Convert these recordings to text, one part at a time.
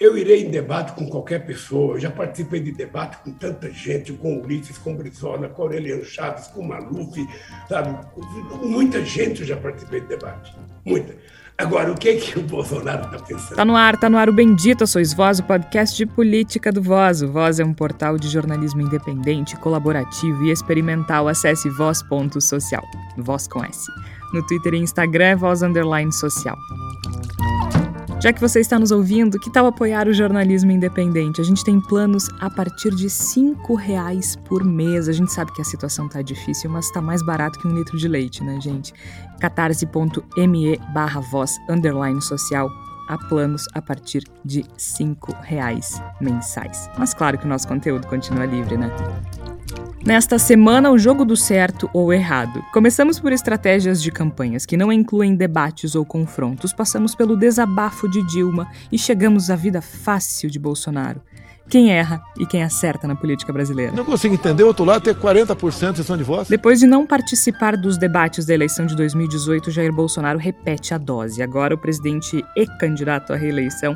Eu irei em debate com qualquer pessoa. Eu já participei de debate com tanta gente, com Ulisses, com Brizola, com Aureliano Chaves, com Maluf, sabe? Muita gente eu já participei de debate. Muita. Agora, o que, é que o Bolsonaro está pensando? Tá no ar, tá no ar o Bendito Sois Voz, o podcast de política do Voz. O Voz é um portal de jornalismo independente, colaborativo e experimental. Acesse voz.social. Voz com S. No Twitter e Instagram é voz underline social. Já que você está nos ouvindo, que tal apoiar o jornalismo independente? A gente tem planos a partir de R$ reais por mês. A gente sabe que a situação está difícil, mas está mais barato que um litro de leite, né, gente? catarse.me barra voz underline social a planos a partir de R$ reais mensais. Mas claro que o nosso conteúdo continua livre, né? Nesta semana, o jogo do certo ou errado. Começamos por estratégias de campanhas que não incluem debates ou confrontos, passamos pelo desabafo de Dilma e chegamos à vida fácil de Bolsonaro. Quem erra e quem acerta na política brasileira. Não consigo entender, o outro lado tem 40% de de voz. Depois de não participar dos debates da eleição de 2018, Jair Bolsonaro repete a dose. Agora o presidente e candidato à reeleição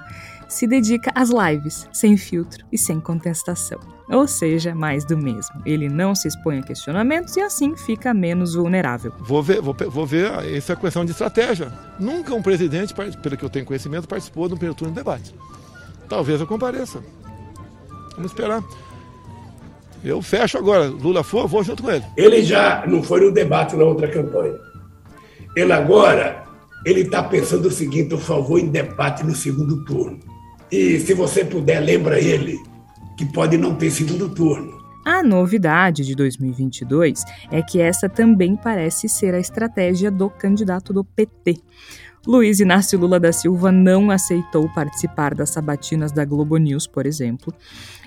se dedica às lives, sem filtro e sem contestação. Ou seja, mais do mesmo. Ele não se expõe a questionamentos e assim fica menos vulnerável. Vou ver, vou, vou ver, essa é a questão de estratégia. Nunca um presidente, pelo que eu tenho conhecimento, participou de um primeiro turno de debate. Talvez eu compareça. Vamos esperar. Eu fecho agora. Lula for, vou junto com ele. Ele já não foi no debate na outra campanha. Ele agora, ele está pensando o seguinte, eu só vou em debate no segundo turno. E se você puder, lembra ele que pode não ter segundo turno. A novidade de 2022 é que essa também parece ser a estratégia do candidato do PT. Luiz Inácio Lula da Silva não aceitou participar das sabatinas da Globo News, por exemplo,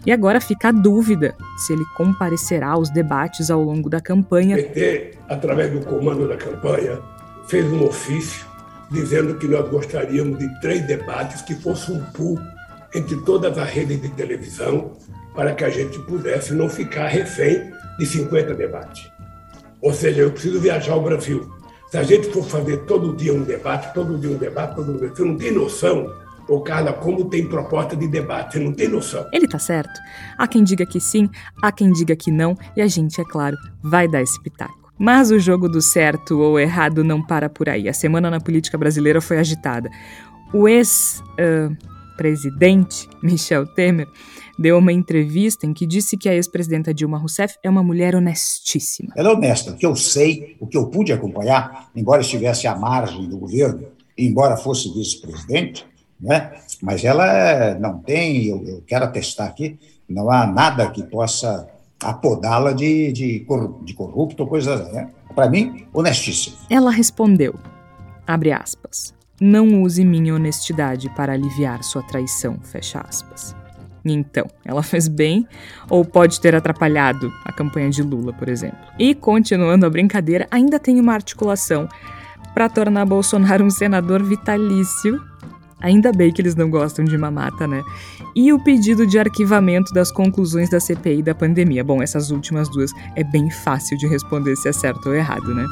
e agora fica a dúvida se ele comparecerá aos debates ao longo da campanha. O PT, através do comando da campanha, fez um ofício dizendo que nós gostaríamos de três debates que fossem um pool entre todas as redes de televisão para que a gente pudesse não ficar refém de 50 debates. Ou seja, eu preciso viajar ao Brasil. Se a gente for fazer todo dia um debate, todo dia um debate, todo dia, você não tem noção, ô Carla, como tem proposta de debate, você não tem noção. Ele tá certo. Há quem diga que sim, há quem diga que não, e a gente, é claro, vai dar esse pitaco. Mas o jogo do certo ou errado não para por aí. A semana na política brasileira foi agitada. O ex. Uh, presidente, Michel Temer, deu uma entrevista em que disse que a ex-presidenta Dilma Rousseff é uma mulher honestíssima. Ela é honesta. O que eu sei, o que eu pude acompanhar, embora estivesse à margem do governo, embora fosse vice-presidente, né? mas ela não tem, eu, eu quero atestar aqui, não há nada que possa apodá-la de, de, de corrupto ou coisa assim. Né? Para mim, honestíssima. Ela respondeu, abre aspas, não use minha honestidade para aliviar sua traição, fecha aspas. Então, ela fez bem ou pode ter atrapalhado a campanha de Lula, por exemplo. E, continuando a brincadeira, ainda tem uma articulação para tornar Bolsonaro um senador vitalício. Ainda bem que eles não gostam de mamata, né? E o pedido de arquivamento das conclusões da CPI da pandemia. Bom, essas últimas duas é bem fácil de responder se é certo ou errado, né?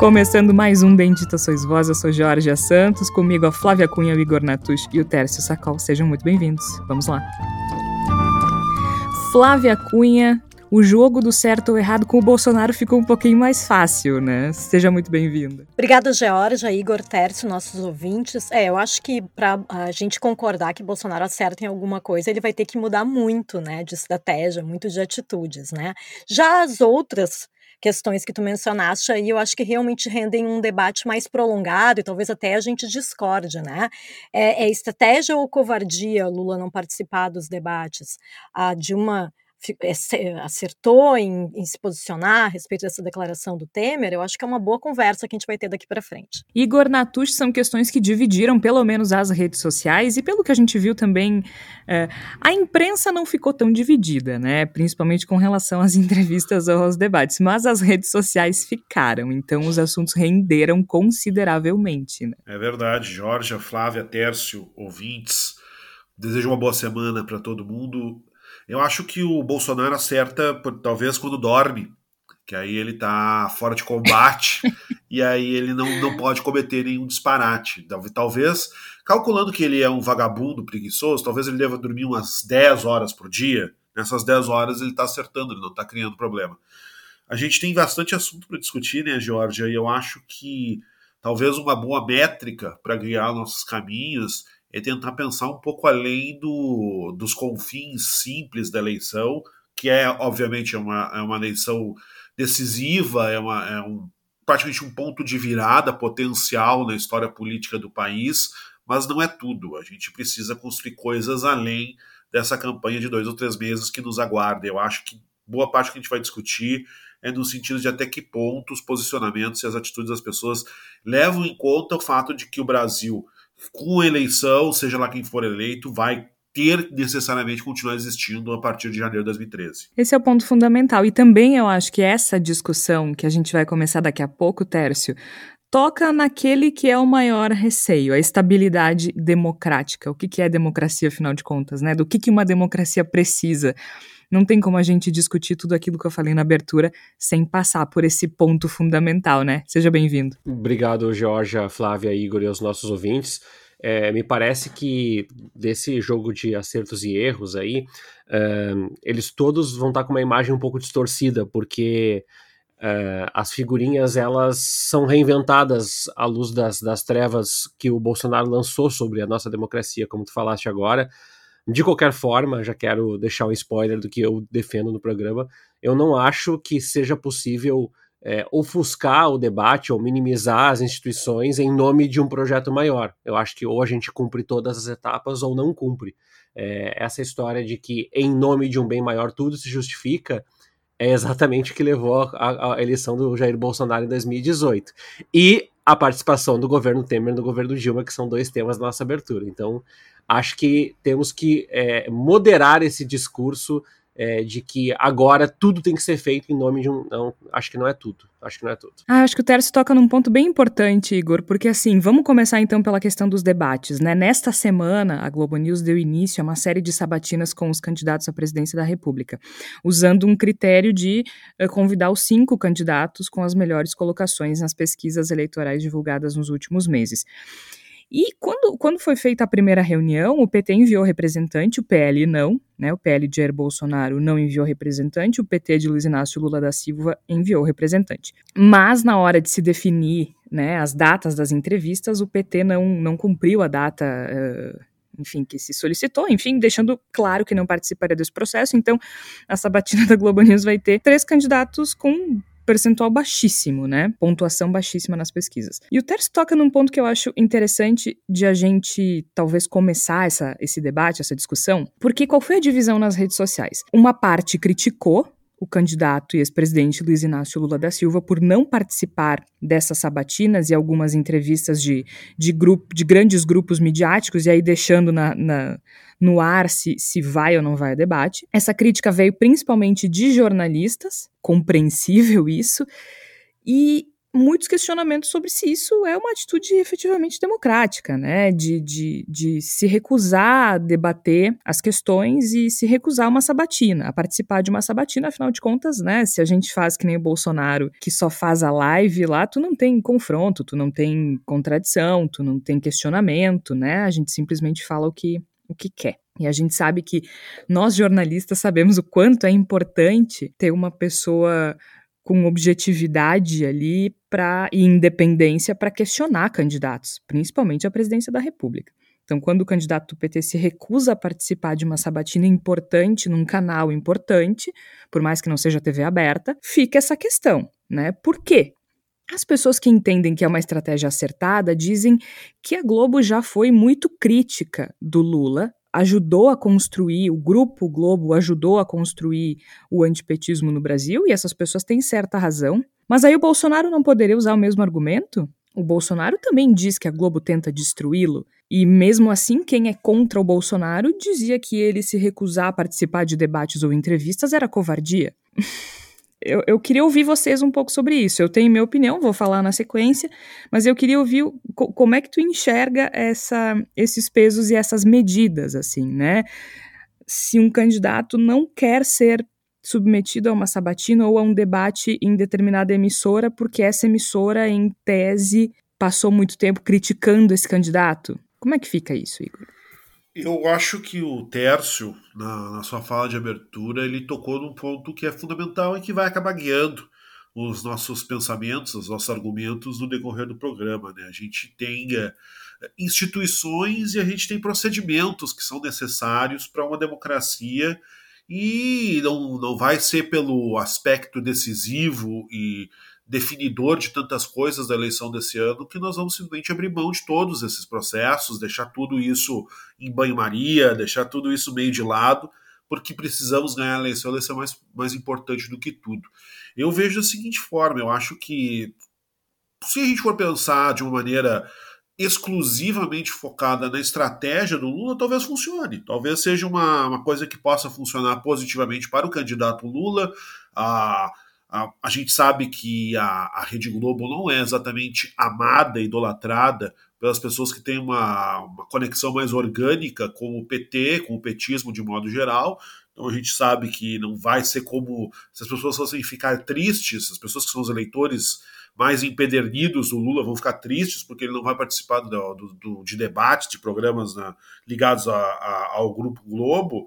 Começando mais um Bendita Sois Vós, eu sou Jorge Santos, comigo a Flávia Cunha, o Igor Natush e o Tércio Sacol. Sejam muito bem-vindos. Vamos lá. Flávia Cunha, o jogo do certo ou errado com o Bolsonaro ficou um pouquinho mais fácil, né? Seja muito bem-vinda. Obrigada, Georgia, Igor Tércio, nossos ouvintes. É, eu acho que para a gente concordar que Bolsonaro acerta em alguma coisa, ele vai ter que mudar muito, né, de estratégia, muito de atitudes, né? Já as outras questões que tu mencionaste aí, eu acho que realmente rendem um debate mais prolongado e talvez até a gente discorde, né? É, é estratégia ou covardia Lula não participar dos debates? A Dilma é, acertou em, em, se posicionar a respeito dessa declaração do Temer, eu acho que é uma boa conversa que a gente vai ter daqui para frente. Igor Natush são questões que dividiram pelo menos as redes sociais e pelo que a gente viu também, é, a imprensa não ficou tão dividida, né? Principalmente com relação às entrevistas ou aos debates, mas as redes sociais ficaram, então os assuntos renderam consideravelmente. Né? É verdade, Jorge, Flávia, Tércio, ouvintes. Desejo uma boa semana para todo mundo. Eu acho que o Bolsonaro acerta, talvez, quando dorme, que aí ele tá fora de combate e aí ele não, não pode cometer nenhum disparate. Talvez, calculando que ele é um vagabundo preguiçoso, talvez ele deva dormir umas 10 horas por dia. Nessas 10 horas ele está acertando, ele não está criando problema. A gente tem bastante assunto para discutir, né, Georgia? E eu acho que talvez uma boa métrica para guiar nossos caminhos é tentar pensar um pouco além do, dos confins simples da eleição, que é, obviamente, é uma, é uma eleição decisiva, é, uma, é um, praticamente um ponto de virada potencial na história política do país, mas não é tudo. A gente precisa construir coisas além dessa campanha de dois ou três meses que nos aguarda. Eu acho que boa parte que a gente vai discutir é no sentido de até que ponto os posicionamentos e as atitudes das pessoas levam em conta o fato de que o Brasil, com eleição, seja lá quem for eleito, vai ter necessariamente continuar existindo a partir de janeiro de 2013. Esse é o ponto fundamental. E também eu acho que essa discussão que a gente vai começar daqui a pouco, Tércio, toca naquele que é o maior receio, a estabilidade democrática. O que, que é democracia, afinal de contas, né? Do que, que uma democracia precisa? Não tem como a gente discutir tudo aquilo que eu falei na abertura sem passar por esse ponto fundamental, né? Seja bem-vindo. Obrigado, Georgia, Flávia, Igor e aos nossos ouvintes. É, me parece que desse jogo de acertos e erros aí, uh, eles todos vão estar com uma imagem um pouco distorcida, porque uh, as figurinhas elas são reinventadas à luz das, das trevas que o Bolsonaro lançou sobre a nossa democracia, como tu falaste agora. De qualquer forma, já quero deixar um spoiler do que eu defendo no programa. Eu não acho que seja possível é, ofuscar o debate ou minimizar as instituições em nome de um projeto maior. Eu acho que ou a gente cumpre todas as etapas ou não cumpre. É, essa história de que em nome de um bem maior tudo se justifica é exatamente o que levou à eleição do Jair Bolsonaro em 2018. E a participação do governo Temer no governo Dilma, que são dois temas da nossa abertura. Então, acho que temos que é, moderar esse discurso é, de que agora tudo tem que ser feito em nome de um. Não, acho que não é tudo. Acho que não é tudo. Ah, acho que o Tércio toca num ponto bem importante, Igor, porque assim, vamos começar então pela questão dos debates, né? Nesta semana, a Globo News deu início a uma série de sabatinas com os candidatos à presidência da República, usando um critério de uh, convidar os cinco candidatos com as melhores colocações nas pesquisas eleitorais divulgadas nos últimos meses. E quando, quando foi feita a primeira reunião, o PT enviou representante, o PL não, né? O PL de Jair Bolsonaro não enviou representante, o PT de Luiz Inácio Lula da Silva enviou representante. Mas na hora de se definir né, as datas das entrevistas, o PT não, não cumpriu a data. Uh, enfim, que se solicitou, enfim, deixando claro que não participaria desse processo. Então, a sabatina da Globo News vai ter três candidatos com percentual baixíssimo, né? Pontuação baixíssima nas pesquisas. E o Terce toca num ponto que eu acho interessante de a gente talvez começar essa, esse debate, essa discussão, porque qual foi a divisão nas redes sociais? Uma parte criticou o candidato e ex-presidente Luiz Inácio Lula da Silva por não participar dessas sabatinas e algumas entrevistas de, de, grupo, de grandes grupos midiáticos, e aí deixando na, na, no ar se, se vai ou não vai a debate. Essa crítica veio principalmente de jornalistas, compreensível isso, e muitos questionamentos sobre se isso é uma atitude efetivamente democrática, né? De, de, de se recusar a debater as questões e se recusar uma sabatina, a participar de uma sabatina, afinal de contas, né? Se a gente faz que nem o Bolsonaro, que só faz a live lá, tu não tem confronto, tu não tem contradição, tu não tem questionamento, né? A gente simplesmente fala o que, o que quer. E a gente sabe que nós jornalistas sabemos o quanto é importante ter uma pessoa com objetividade ali para e independência para questionar candidatos, principalmente a presidência da República. Então, quando o candidato do PT se recusa a participar de uma sabatina importante num canal importante, por mais que não seja TV aberta, fica essa questão, né? Por quê? As pessoas que entendem que é uma estratégia acertada dizem que a Globo já foi muito crítica do Lula ajudou a construir, o grupo Globo ajudou a construir o antipetismo no Brasil, e essas pessoas têm certa razão. Mas aí o Bolsonaro não poderia usar o mesmo argumento? O Bolsonaro também diz que a Globo tenta destruí-lo, e mesmo assim, quem é contra o Bolsonaro dizia que ele se recusar a participar de debates ou entrevistas era covardia. eu, eu, queria ouvir vocês um pouco sobre isso. Eu tenho minha opinião, vou falar na sequência, mas eu queria ouvir como é que tu enxerga essa, esses pesos e essas medidas, assim, né? Se um candidato não quer ser submetido a uma sabatina ou a um debate em determinada emissora, porque essa emissora, em tese, passou muito tempo criticando esse candidato? Como é que fica isso, Igor? Eu acho que o Tércio, na, na, sua fala de abertura, ele tocou num ponto que é fundamental e que vai acabar guiando os nossos pensamentos, os nossos argumentos no decorrer do programa. Né? A gente tem é, instituições e a gente tem procedimentos que são necessários para uma democracia e não, não vai ser pelo aspecto decisivo e definidor de tantas coisas da eleição desse ano que nós vamos simplesmente abrir mão de todos esses processos, deixar tudo isso em banho-maria, deixar tudo isso meio de lado, porque precisamos ganhar a eleição, a eleição é mais, mais importante do que tudo. Eu vejo da seguinte forma: eu acho que se a gente for pensar de uma maneira exclusivamente focada na estratégia do Lula, talvez funcione. Talvez seja uma, uma coisa que possa funcionar positivamente para o candidato Lula. A a, a gente sabe que a, a Rede Globo não é exatamente amada, idolatrada pelas pessoas que têm uma, uma conexão mais orgânica com o PT, com o petismo de modo geral. Então a gente sabe que não vai ser como se as pessoas fossem ficar tristes, as pessoas que são os eleitores mais empedernidos do Lula vão ficar tristes porque ele não vai participar do, do, do de debates, de programas né, ligados a, a, ao Grupo Globo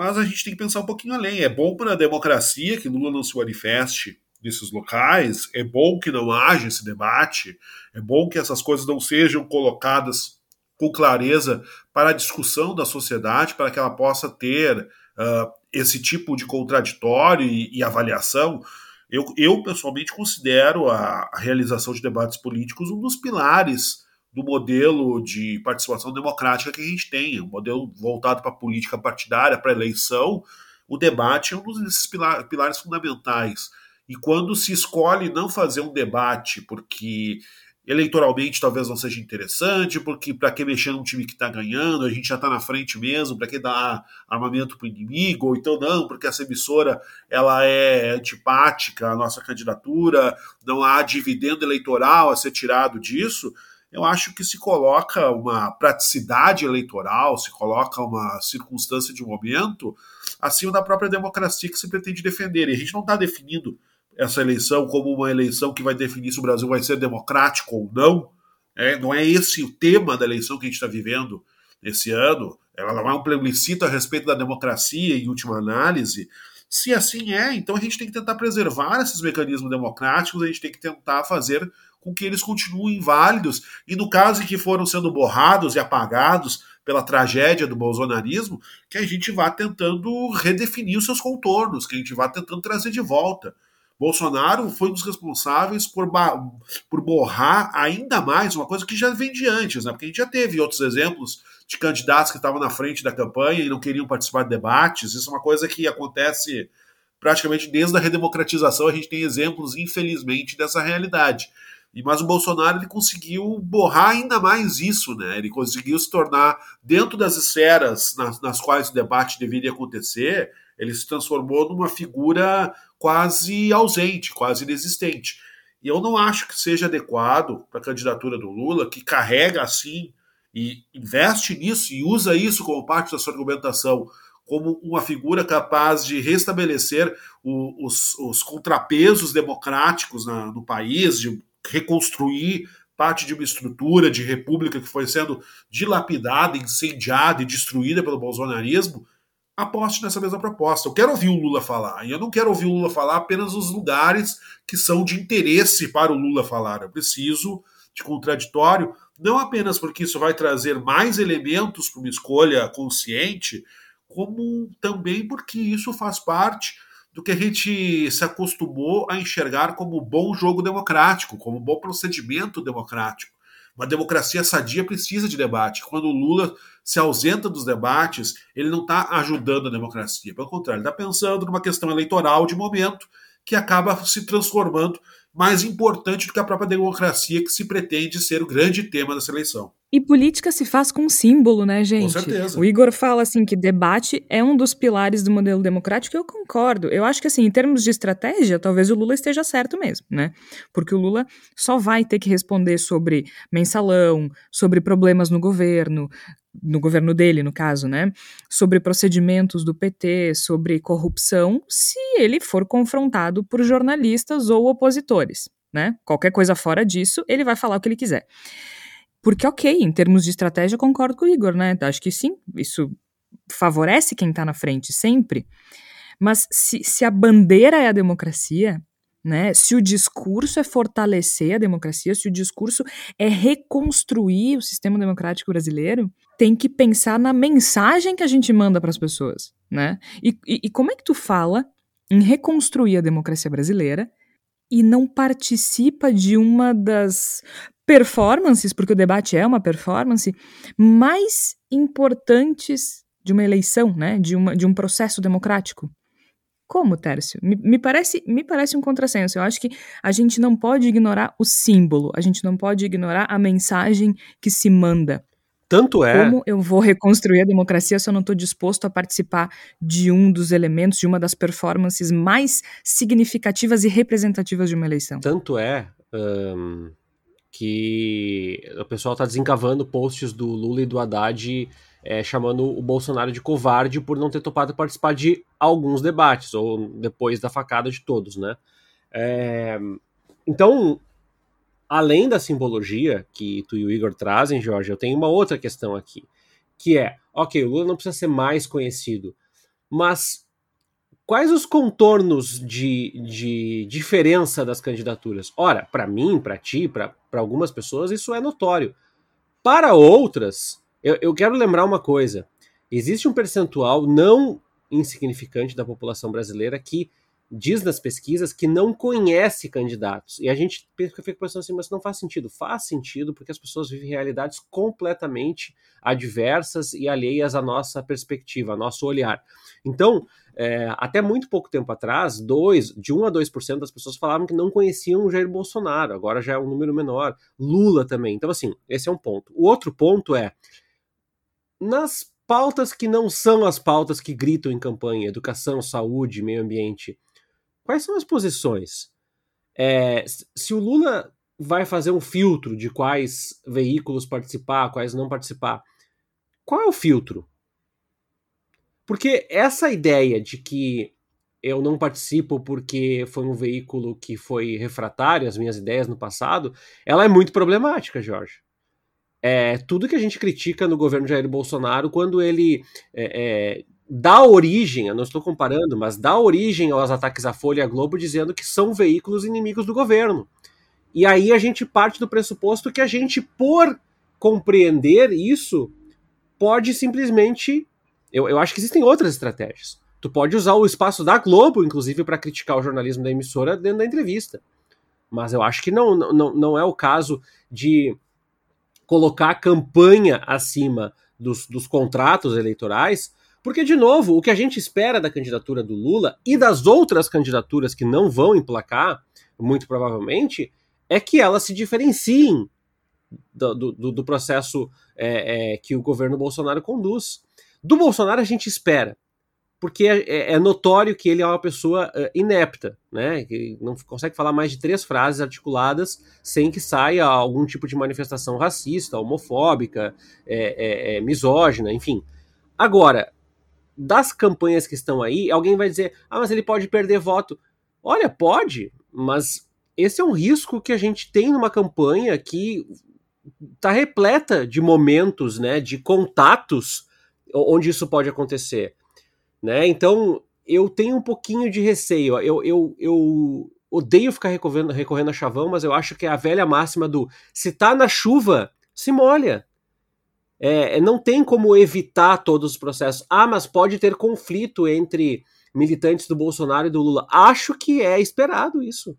mas a gente tem que pensar um pouquinho além. É bom para a democracia que Lula não se manifeste nesses locais, é bom que não haja esse debate, é bom que essas coisas não sejam colocadas com clareza para a discussão da sociedade, para que ela possa ter uh, esse tipo de contraditório e, e avaliação. Eu, eu, pessoalmente, considero a, a realização de debates políticos um dos pilares do modelo de participação democrática que a gente tem, um modelo voltado para a política partidária, para a eleição, o debate é um desses pilares fundamentais. E quando se escolhe não fazer um debate porque eleitoralmente talvez não seja interessante, porque para que mexer num time que está ganhando, a gente já está na frente mesmo, para que dar armamento para o inimigo, ou então não, porque essa emissora ela é antipática à nossa candidatura, não há dividendo eleitoral a ser tirado disso, eu acho que se coloca uma praticidade eleitoral, se coloca uma circunstância de momento acima da própria democracia que se pretende defender. E a gente não está definindo essa eleição como uma eleição que vai definir se o Brasil vai ser democrático ou não. É, não é esse o tema da eleição que a gente está vivendo esse ano. Ela não é um plebiscito a respeito da democracia, em última análise. Se assim é, então a gente tem que tentar preservar esses mecanismos democráticos, a gente tem que tentar fazer com que eles continuem válidos. E no caso em que foram sendo borrados e apagados pela tragédia do bolsonarismo, que a gente vá tentando redefinir os seus contornos, que a gente vá tentando trazer de volta. Bolsonaro foi um dos responsáveis por, por borrar ainda mais uma coisa que já vem de antes, né? porque a gente já teve outros exemplos de candidatos que estavam na frente da campanha e não queriam participar de debates. Isso é uma coisa que acontece praticamente desde a redemocratização. A gente tem exemplos, infelizmente, dessa realidade. E, mas o Bolsonaro ele conseguiu borrar ainda mais isso, né? Ele conseguiu se tornar, dentro das esferas nas, nas quais o debate deveria acontecer, ele se transformou numa figura quase ausente, quase inexistente. E eu não acho que seja adequado para a candidatura do Lula, que carrega assim e investe nisso e usa isso como parte da sua argumentação, como uma figura capaz de restabelecer o, os, os, contrapesos democráticos na, no país, de reconstruir parte de uma estrutura de república que foi sendo dilapidada, incendiada e destruída pelo bolsonarismo, aposte nessa mesma proposta. Eu quero ouvir o Lula falar, e eu não quero ouvir o Lula falar apenas nos lugares que são de interesse para o Lula falar. Eu preciso de contraditório, não apenas porque isso vai trazer mais elementos para uma escolha consciente, como também porque isso faz parte do que a gente se acostumou a enxergar como bom jogo democrático, como bom procedimento democrático. Uma democracia sadia precisa de debate. Quando o Lula se ausenta dos debates, ele não está ajudando a democracia. Pelo contrário, ele está pensando numa questão eleitoral de momento que acaba se transformando mais importante do que a própria democracia, que se pretende ser o grande tema dessa eleição. E política se faz com símbolo, né, gente? Com certeza. O Igor fala assim que debate é um dos pilares do modelo democrático, e eu concordo. Eu acho que assim, em termos de estratégia, talvez o Lula esteja certo mesmo, né? Porque o Lula só vai ter que responder sobre mensalão, sobre problemas no governo, no governo dele, no caso, né, sobre procedimentos do PT, sobre corrupção, se ele for confrontado por jornalistas ou opositores, né? Qualquer coisa fora disso, ele vai falar o que ele quiser. Porque, ok, em termos de estratégia, concordo com o Igor, né? Acho que sim, isso favorece quem está na frente sempre. Mas se, se a bandeira é a democracia, né? Se o discurso é fortalecer a democracia, se o discurso é reconstruir o sistema democrático brasileiro, tem que pensar na mensagem que a gente manda para as pessoas, né? E, e, e como é que tu fala em reconstruir a democracia brasileira e não participa de uma das performances, porque o debate é uma performance, mais importantes de uma eleição, né? De, uma, de um processo democrático. Como, Tércio? Me, me, parece, me parece um contrassenso. Eu acho que a gente não pode ignorar o símbolo, a gente não pode ignorar a mensagem que se manda. Tanto é. Como eu vou reconstruir a democracia se eu não estou disposto a participar de um dos elementos, de uma das performances mais significativas e representativas de uma eleição? Tanto é um, que o pessoal está desencavando posts do Lula e do Haddad é, chamando o Bolsonaro de covarde por não ter topado participar de alguns debates, ou depois da facada de todos, né? É, então, além da simbologia que tu e o Igor trazem, Jorge, eu tenho uma outra questão aqui, que é, ok, o Lula não precisa ser mais conhecido, mas quais os contornos de, de diferença das candidaturas? Ora, para mim, para ti, para algumas pessoas, isso é notório. Para outras, eu, eu quero lembrar uma coisa: existe um percentual não insignificante da população brasileira que diz nas pesquisas que não conhece candidatos. E a gente fica pensando assim, mas não faz sentido. Faz sentido porque as pessoas vivem realidades completamente adversas e alheias à nossa perspectiva, ao nosso olhar. Então, é, até muito pouco tempo atrás, dois, de 1 a 2% das pessoas falavam que não conheciam o Jair Bolsonaro. Agora já é um número menor. Lula também. Então, assim, esse é um ponto. O outro ponto é nas pautas que não são as pautas que gritam em campanha, educação, saúde, meio ambiente, quais são as posições? É, se o Lula vai fazer um filtro de quais veículos participar, quais não participar, qual é o filtro? Porque essa ideia de que eu não participo porque foi um veículo que foi refratário às minhas ideias no passado, ela é muito problemática, Jorge é, tudo que a gente critica no governo Jair Bolsonaro quando ele é, é, dá origem, eu não estou comparando, mas dá origem aos ataques à Folha e à Globo dizendo que são veículos inimigos do governo. E aí a gente parte do pressuposto que a gente, por compreender isso, pode simplesmente. Eu, eu acho que existem outras estratégias. Tu pode usar o espaço da Globo, inclusive, para criticar o jornalismo da emissora dentro da entrevista. Mas eu acho que não, não, não é o caso de colocar a campanha acima dos, dos contratos eleitorais, porque, de novo, o que a gente espera da candidatura do Lula e das outras candidaturas que não vão emplacar, muito provavelmente, é que elas se diferenciem do, do, do processo é, é, que o governo Bolsonaro conduz. Do Bolsonaro a gente espera porque é, é, é, notório que ele é uma pessoa uh, inepta, né? Que não consegue falar mais de três frases articuladas sem que saia algum tipo de manifestação racista, homofóbica, é, é, é, misógina, enfim. Agora, das campanhas que estão aí, alguém vai dizer: ah, mas ele pode perder voto. Olha, pode, mas esse é um risco que a gente tem numa campanha que está repleta de momentos, né, de contatos onde isso pode acontecer. Né? Então, eu tenho um pouquinho de receio. Eu, eu, eu odeio ficar recorrendo, recorrendo a chavão, mas eu acho que é a velha máxima do se tá na chuva, se molha. É, é, não tem como evitar todos os processos. Ah, mas pode ter conflito entre militantes do Bolsonaro e do Lula. Acho que é esperado isso.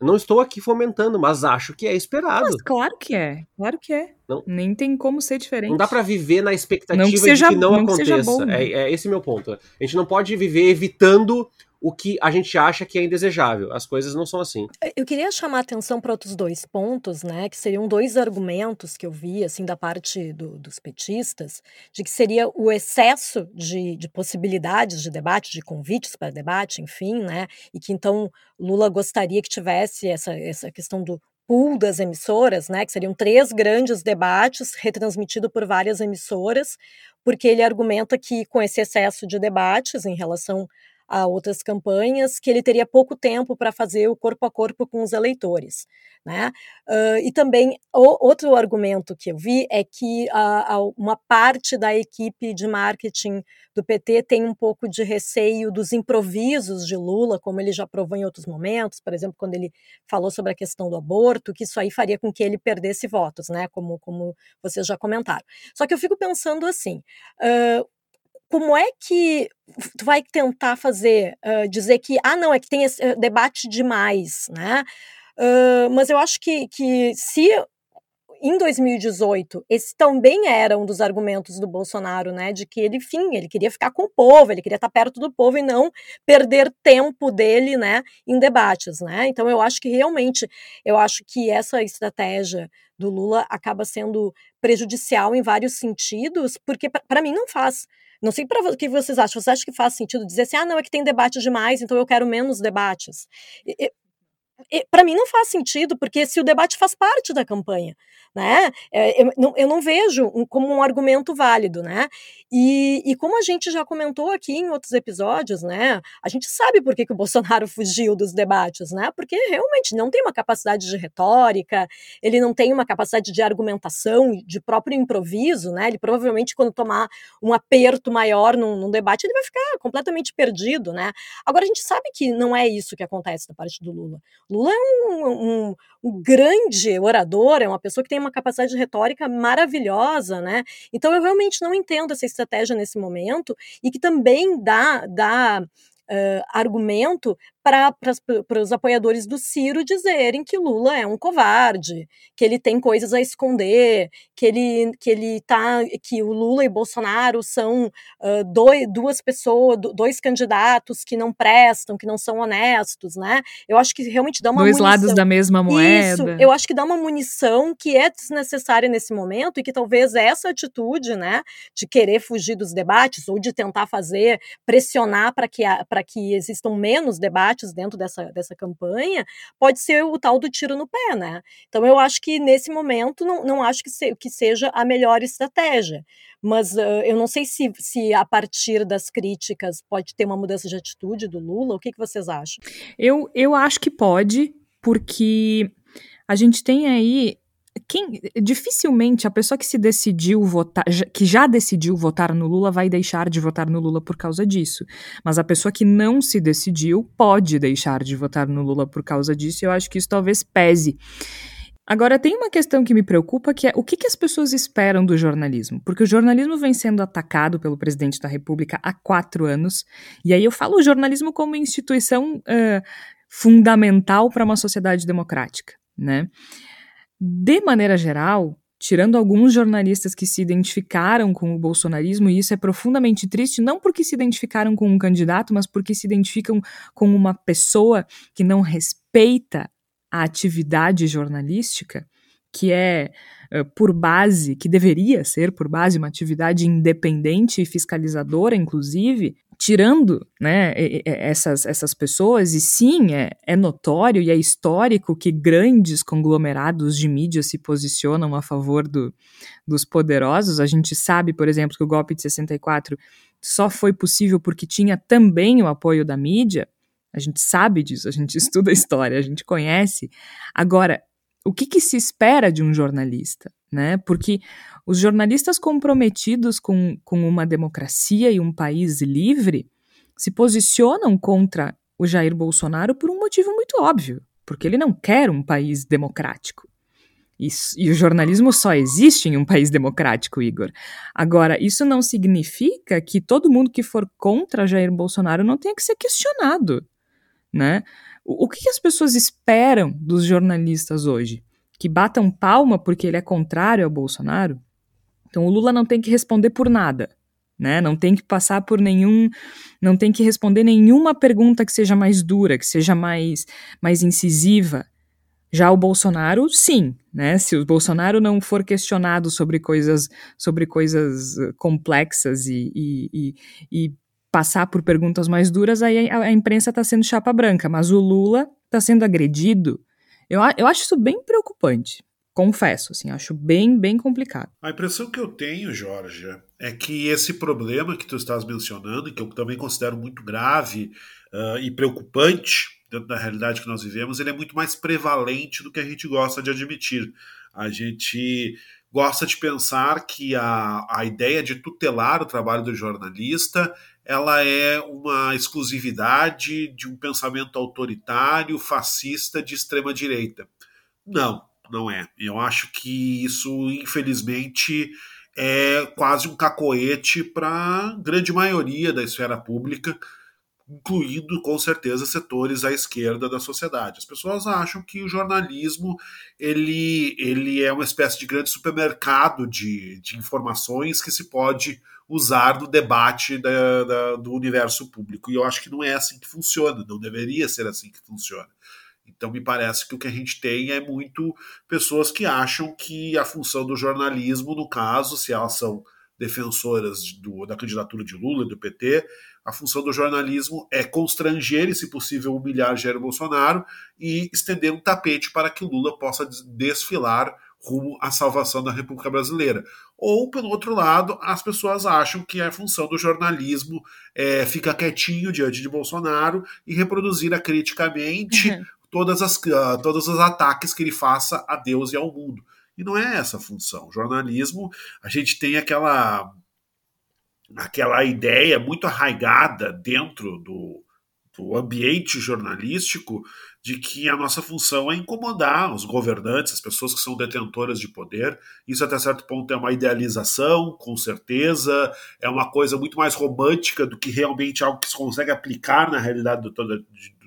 Não estou aqui fomentando, mas acho que é esperado. Mas claro que é, claro que é. Não, Nem tem como ser diferente. Não dá para viver na expectativa que seja, de que não, não aconteça. Que bom, né? é, é esse meu ponto. A gente não pode viver evitando o que a gente acha que é indesejável. As coisas não são assim. Eu queria chamar atenção para outros dois pontos, né? Que seriam dois argumentos que eu vi, assim, da parte do, dos petistas, de que seria o excesso de, de possibilidades de debate, de convites para debate, enfim, né? E que então Lula gostaria que tivesse essa, essa questão do pool das emissoras, né, que seriam três grandes debates retransmitidos por várias emissoras, porque ele argumenta que com esse excesso de debates em relação a outras campanhas, que ele teria pouco tempo para fazer o corpo a corpo com os eleitores. Né? Uh, e também, o, outro argumento que eu vi é que uh, uma parte da equipe de marketing do PT tem um pouco de receio dos improvisos de Lula, como ele já provou em outros momentos, por exemplo, quando ele falou sobre a questão do aborto, que isso aí faria com que ele perdesse votos, né? como, como vocês já comentaram. Só que eu fico pensando assim, uh, como é que tu vai tentar fazer, uh, dizer que, ah, não, é que tem esse debate demais, né? Uh, mas eu acho que, que se em 2018, esse também era um dos argumentos do Bolsonaro, né, de que ele, enfim, ele queria ficar com o povo, ele queria estar perto do povo e não perder tempo dele, né, em debates, né? Então eu acho que realmente, eu acho que essa estratégia do Lula acaba sendo prejudicial em vários sentidos, porque para mim não faz não sei para o que vocês acham. Vocês acham que faz sentido dizer assim, ah, não, é que tem debate demais, então eu quero menos debates? Para mim não faz sentido, porque se o debate faz parte da campanha, né? É, eu, não, eu não vejo como um argumento válido, né? E, e, como a gente já comentou aqui em outros episódios, né? A gente sabe por que, que o Bolsonaro fugiu dos debates, né? Porque realmente não tem uma capacidade de retórica, ele não tem uma capacidade de argumentação, de próprio improviso, né? Ele provavelmente, quando tomar um aperto maior num, num debate, ele vai ficar completamente perdido, né? Agora, a gente sabe que não é isso que acontece da parte do Lula. Lula é um, um, um, grande orador, é uma pessoa que tem uma capacidade de retórica maravilhosa, né? Então eu realmente não entendo essa estratégia nesse momento e que também dá, dá uh, argumento para os apoiadores do Ciro dizerem que Lula é um covarde, que ele tem coisas a esconder, que ele que ele tá que o Lula e Bolsonaro são uh, dois, duas pessoas, dois candidatos que não prestam, que não são honestos, né? Eu acho que realmente dá uma dois munição. lados da mesma moeda. Isso, eu acho que dá uma munição que é desnecessária nesse momento e que talvez essa atitude, né, de querer fugir dos debates ou de tentar fazer pressionar para que para que existam menos debates debates dentro dessa, dessa campanha, pode ser o tal do tiro no pé, né? Então eu acho que nesse momento não, não acho que, se, que seja a melhor estratégia. Mas uh, eu não sei se, se a partir das críticas pode ter uma mudança de atitude do Lula. O que, que vocês acham? Eu, eu acho que pode, porque a gente tem aí quem dificilmente a pessoa que se decidiu votar, que já decidiu votar no Lula vai deixar de votar no Lula por causa disso. Mas a pessoa que não se decidiu pode deixar de votar no Lula por causa disso. E eu acho que isso talvez pese. Agora, tem uma questão que me preocupa, que é o que, que, as pessoas esperam do jornalismo? Porque o jornalismo vem sendo atacado pelo presidente da República há quatro anos, e aí eu falo o jornalismo como instituição uh, fundamental para uma sociedade democrática, né? De maneira geral, tirando alguns jornalistas que se identificaram com o bolsonarismo, e isso é profundamente triste, não porque se identificaram com um candidato, mas porque se identificam com uma pessoa que não respeita a atividade jornalística, que é por base, que deveria ser por base uma atividade independente e fiscalizadora, inclusive, tirando né, essas, essas pessoas, e sim, é, é notório e é histórico que grandes conglomerados de mídia se posicionam a favor do, dos poderosos. A gente sabe, por exemplo, que o golpe de 64 só foi possível porque tinha também o apoio da mídia. A gente sabe disso, a gente estuda a história, a gente conhece. Agora, o que, que se espera de um jornalista? Né? Porque os jornalistas comprometidos com, com uma democracia e um país livre se posicionam contra o Jair Bolsonaro por um motivo muito óbvio, porque ele não quer um país democrático. Isso, e o jornalismo só existe em um país democrático, Igor. Agora, isso não significa que todo mundo que for contra Jair Bolsonaro não tenha que ser questionado, né? O, que as pessoas esperam dos jornalistas hoje? Que batam palma porque ele é contrário ao Bolsonaro? Então o Lula não tem que responder por nada, né? Não tem que passar por nenhum, não tem que responder nenhuma pergunta que seja mais dura, que seja mais mais incisiva. Já o Bolsonaro, sim, né? Se o Bolsonaro não for questionado sobre coisas sobre coisas eh, complexas e, e, e, e passar por perguntas mais duras, aí a, a imprensa está sendo chapa branca. Mas o Lula está sendo agredido Eu, eu acho isso bem preocupante. Confesso, assim, acho bem, bem complicado. A impressão que eu tenho, Jorge, é que esse problema que tu estás mencionando, que eu também considero muito grave uh, e preocupante dentro da realidade que nós vivemos, ele é muito mais prevalente do que a gente gosta de admitir. A gente gosta de pensar que a, a ideia de tutelar o trabalho do jornalista ela é uma exclusividade de um pensamento autoritário, fascista de extrema direita. Não, não é. Eu acho que isso, infelizmente, é quase um cacoete para a grande maioria da esfera pública, incluindo com certeza setores à esquerda da sociedade. As pessoas acham que o jornalismo ele, ele é uma espécie de grande supermercado de, de informações que se pode usar no debate da, da, do universo público. E eu acho que não é assim que funciona, não deveria ser assim que funciona. Então me parece que o que a gente tem é muito pessoas que acham que a função do jornalismo, no caso, se elas são defensoras do, da candidatura de Lula e do PT, a função do jornalismo é constranger e, se possível, humilhar Jair Bolsonaro e estender um tapete para que Lula possa desfilar rumo à salvação da República Brasileira. Ou, pelo outro lado, as pessoas acham que a função do jornalismo é ficar quietinho diante de Bolsonaro e reproduzir acriticamente uhum. todas as, uh, todos os ataques que ele faça a Deus e ao mundo. E não é essa a função. O jornalismo, a gente tem aquela aquela ideia muito arraigada dentro do, do ambiente jornalístico de que a nossa função é incomodar os governantes, as pessoas que são detentoras de poder. Isso, até certo ponto, é uma idealização, com certeza, é uma coisa muito mais romântica do que realmente algo que se consegue aplicar na realidade de,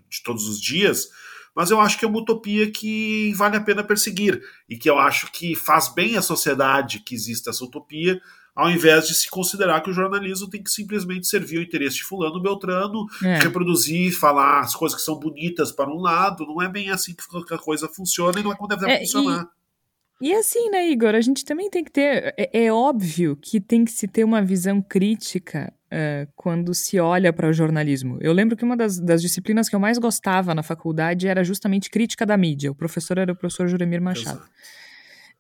de todos os dias. Mas eu acho que é uma utopia que vale a pena perseguir e que eu acho que faz bem à sociedade que exista essa utopia, ao invés de se considerar que o jornalismo tem que simplesmente servir o interesse de fulano, beltrano, é. reproduzir, falar as coisas que são bonitas para um lado, não é bem assim que a coisa funciona e não é como deve é, funcionar. E, e, assim, né, Igor, a gente também tem que ter, é, é óbvio que tem que se ter uma visão crítica uh, quando se olha para o jornalismo. Eu lembro que uma das, das, disciplinas que eu mais gostava na faculdade era justamente crítica da mídia. O professor era o professor Juremir Machado.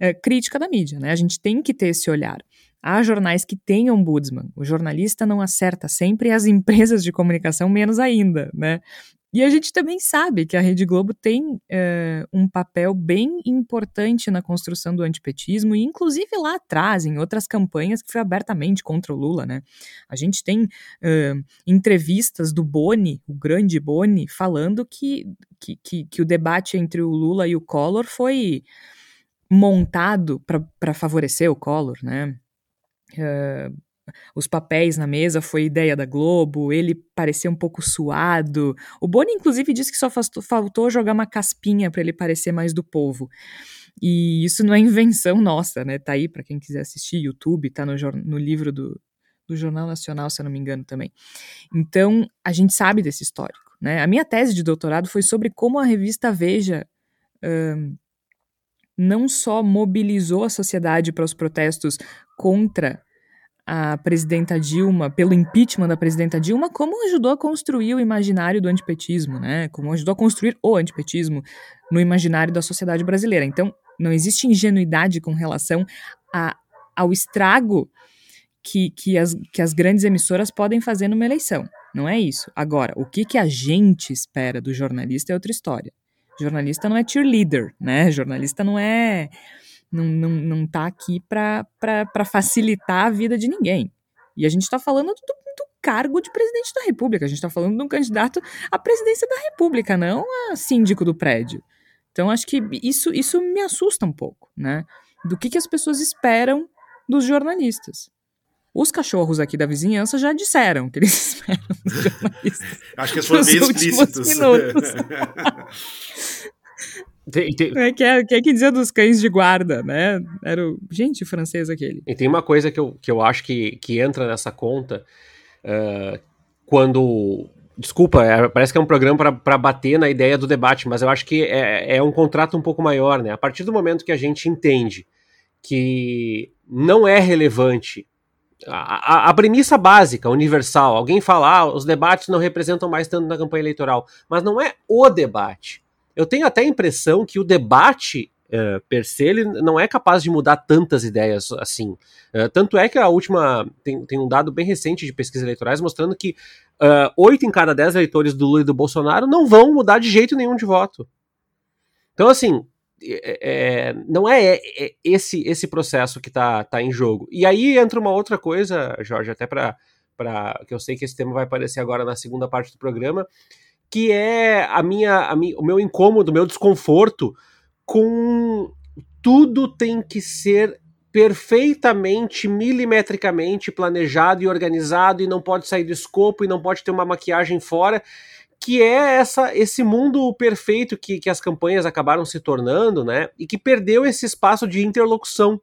Uh, crítica da mídia, né? A gente tem que ter esse olhar. Há jornais que têm ombudsman. O jornalista não acerta sempre as empresas de comunicação menos ainda, né? E a gente também sabe que a Rede Globo tem uh, um papel bem importante na construção do antipetismo, e inclusive lá atrás, em outras campanhas que foi abertamente contra o Lula, né? A gente tem uh, entrevistas do Boni, o grande Boni, falando que, que, que, que o debate entre o Lula e o Collor foi montado para favorecer o Collor, né? Uh, os papéis na mesa foi ideia da Globo, ele parecia um pouco suado. O Boni, inclusive, disse que só faltou jogar uma caspinha para ele parecer mais do povo. E isso não é invenção nossa, né? Tá aí para quem quiser assistir, YouTube, tá no, no livro do, do Jornal Nacional, se eu não me engano também. Então, a gente sabe desse histórico, né? A minha tese de doutorado foi sobre como a revista Veja não só mobilizou a sociedade para os protestos contra a presidenta Dilma, pelo impeachment da presidenta Dilma, como ajudou a construir o imaginário do antipetismo, né? Como ajudou a construir o antipetismo no imaginário da sociedade brasileira. Então, não existe ingenuidade com relação a, ao estrago que, que, as, que as grandes emissoras podem fazer numa eleição. Não é isso. Agora, o que, que a gente espera do jornalista é outra história. Jornalista não é cheerleader, né? Jornalista não é. Não, não, não tá aqui para facilitar a vida de ninguém. E a gente está falando do, do, cargo de presidente da República. A gente está falando de um candidato à presidência da República, não a síndico do prédio. Então, acho que isso, isso me assusta um pouco, né? Do que, que as pessoas esperam dos jornalistas. Os cachorros aqui da vizinhança já disseram que eles esperam jornalistas. Acho que eles foram meio explícitos. Tem, tem... É, que, é, que é que dizia dos cães de guarda, né? Era o gente francês aquele. E tem uma coisa que eu, que eu acho que, que entra nessa conta uh, quando. Desculpa, é, parece que é um programa para bater na ideia do debate, mas eu acho que é, é um contrato um pouco maior, né? A partir do momento que a gente entende que não é relevante a, a, premissa básica, universal, alguém falar, ah, os debates não representam mais tanto na campanha eleitoral, mas não é o debate. eu tenho até a impressão que o debate uh, per se, ele não é capaz de mudar tantas ideias assim. Uh, tanto é que a última. Tem, tem, um dado bem recente de pesquisas eleitorais mostrando que oito em cada dez eleitores do Lula e do Bolsonaro não vão mudar de jeito nenhum de voto. Então, assim, é, não é, é, esse esse processo que está tá em jogo. E aí entra uma outra coisa, Jorge, até para que eu sei que esse tema vai aparecer agora na segunda parte do programa, que é a minha, a minha, o meu incômodo, o meu desconforto com tudo tem que ser perfeitamente, milimetricamente planejado e organizado e não pode sair do escopo e não pode ter uma maquiagem fora, que é essa esse mundo perfeito que, que as campanhas acabaram se tornando, né? E que perdeu esse espaço de interlocução.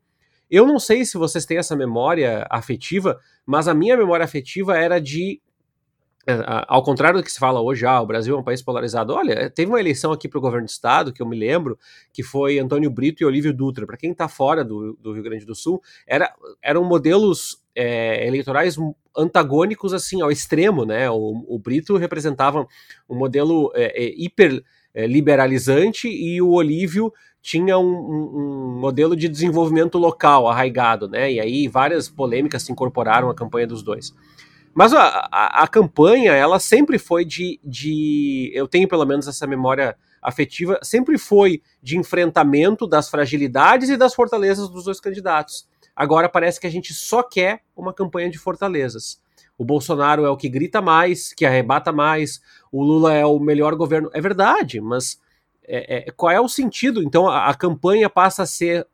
Eu não sei se vocês têm essa memória afetiva, mas a minha memória afetiva era de ao contrário do que se fala hoje, ah, o Brasil é um país polarizado. Olha, teve uma eleição aqui para o governo do estado, que eu me lembro, que foi Antônio Brito e Olívio Dutra. Para quem está fora do, do, Rio Grande do Sul, era, eram modelos é, eleitorais antagônicos assim ao extremo, né? O, o Brito representava um modelo é, é, hiper é, liberalizante e o Olívio tinha um, um, um, modelo de desenvolvimento local arraigado, né? E aí várias polêmicas se incorporaram à campanha dos dois. Mas a, a, a, campanha, ela sempre foi de, de. Eu tenho pelo menos essa memória afetiva, sempre foi de enfrentamento das fragilidades e das fortalezas dos dois candidatos. Agora parece que a gente só quer uma campanha de fortalezas. O Bolsonaro é o que grita mais, que arrebata mais, o Lula é o melhor governo. É verdade, mas é, é, qual é o sentido? Então a, a campanha passa a ser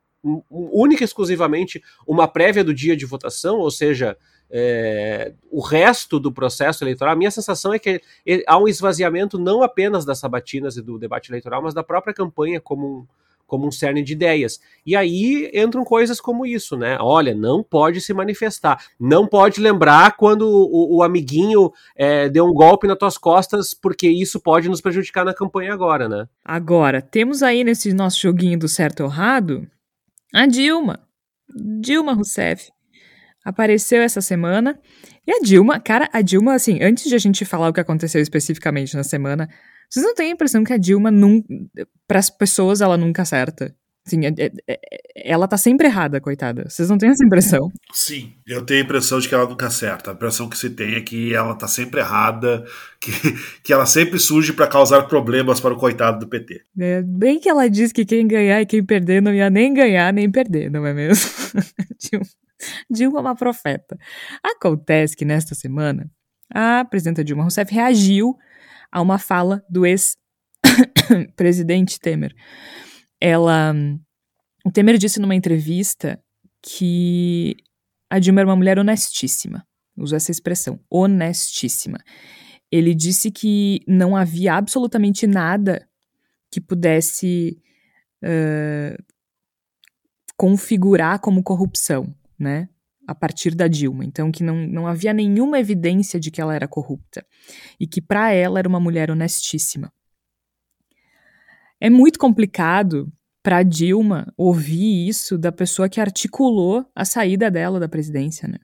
única e exclusivamente uma prévia do dia de votação, ou seja, é, o resto do processo eleitoral, a minha sensação é que há um esvaziamento não apenas das sabatinas e do debate eleitoral, mas da própria campanha como um, como um cerne de ideias. E aí entram coisas como isso, né? Olha, não pode se manifestar, não pode lembrar quando o, o amiguinho é, deu um golpe nas tuas costas, porque isso pode nos prejudicar na campanha agora, né? Agora, temos aí nesse nosso joguinho do certo ou errado a Dilma. Dilma Rousseff apareceu essa semana. E a Dilma, cara, a Dilma, assim, antes de a gente falar o que aconteceu especificamente na semana, vocês não têm a impressão que a Dilma, para as pessoas, ela nunca acerta? Assim, é, é, é, ela tá sempre errada, coitada. Vocês não têm essa impressão? Sim, eu tenho a impressão de que ela nunca acerta. A impressão que se tem é que ela tá sempre errada, que, que ela sempre surge para causar problemas para o coitado do PT. É, bem que ela diz que quem ganhar e quem perder não ia nem ganhar nem perder, não é mesmo? Dilma. É uma profeta. Acontece que nesta semana, a presidenta Dilma Rousseff reagiu a uma fala do ex-presidente Temer. Ela. O Temer disse numa entrevista que a Dilma era uma mulher honestíssima. Usou essa expressão, honestíssima. Ele disse que não havia absolutamente nada que pudesse uh, configurar como corrupção né? A partir da Dilma. Então, que não, não havia nenhuma evidência de que ela era corrupta. E que, para ela, era uma mulher honestíssima. É muito complicado para Dilma ouvir isso da pessoa que articulou a saída dela da presidência, né?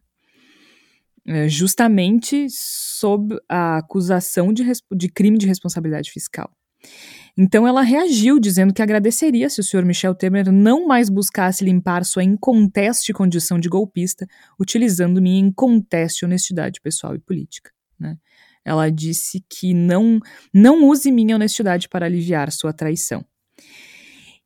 É justamente sob a acusação de, de crime de responsabilidade fiscal. Então ela reagiu, dizendo que agradeceria se o senhor Michel Temer não mais buscasse limpar sua inconteste condição de golpista, utilizando minha inconteste honestidade pessoal e política. Né? Ela disse que não, não use minha honestidade para aliviar sua traição.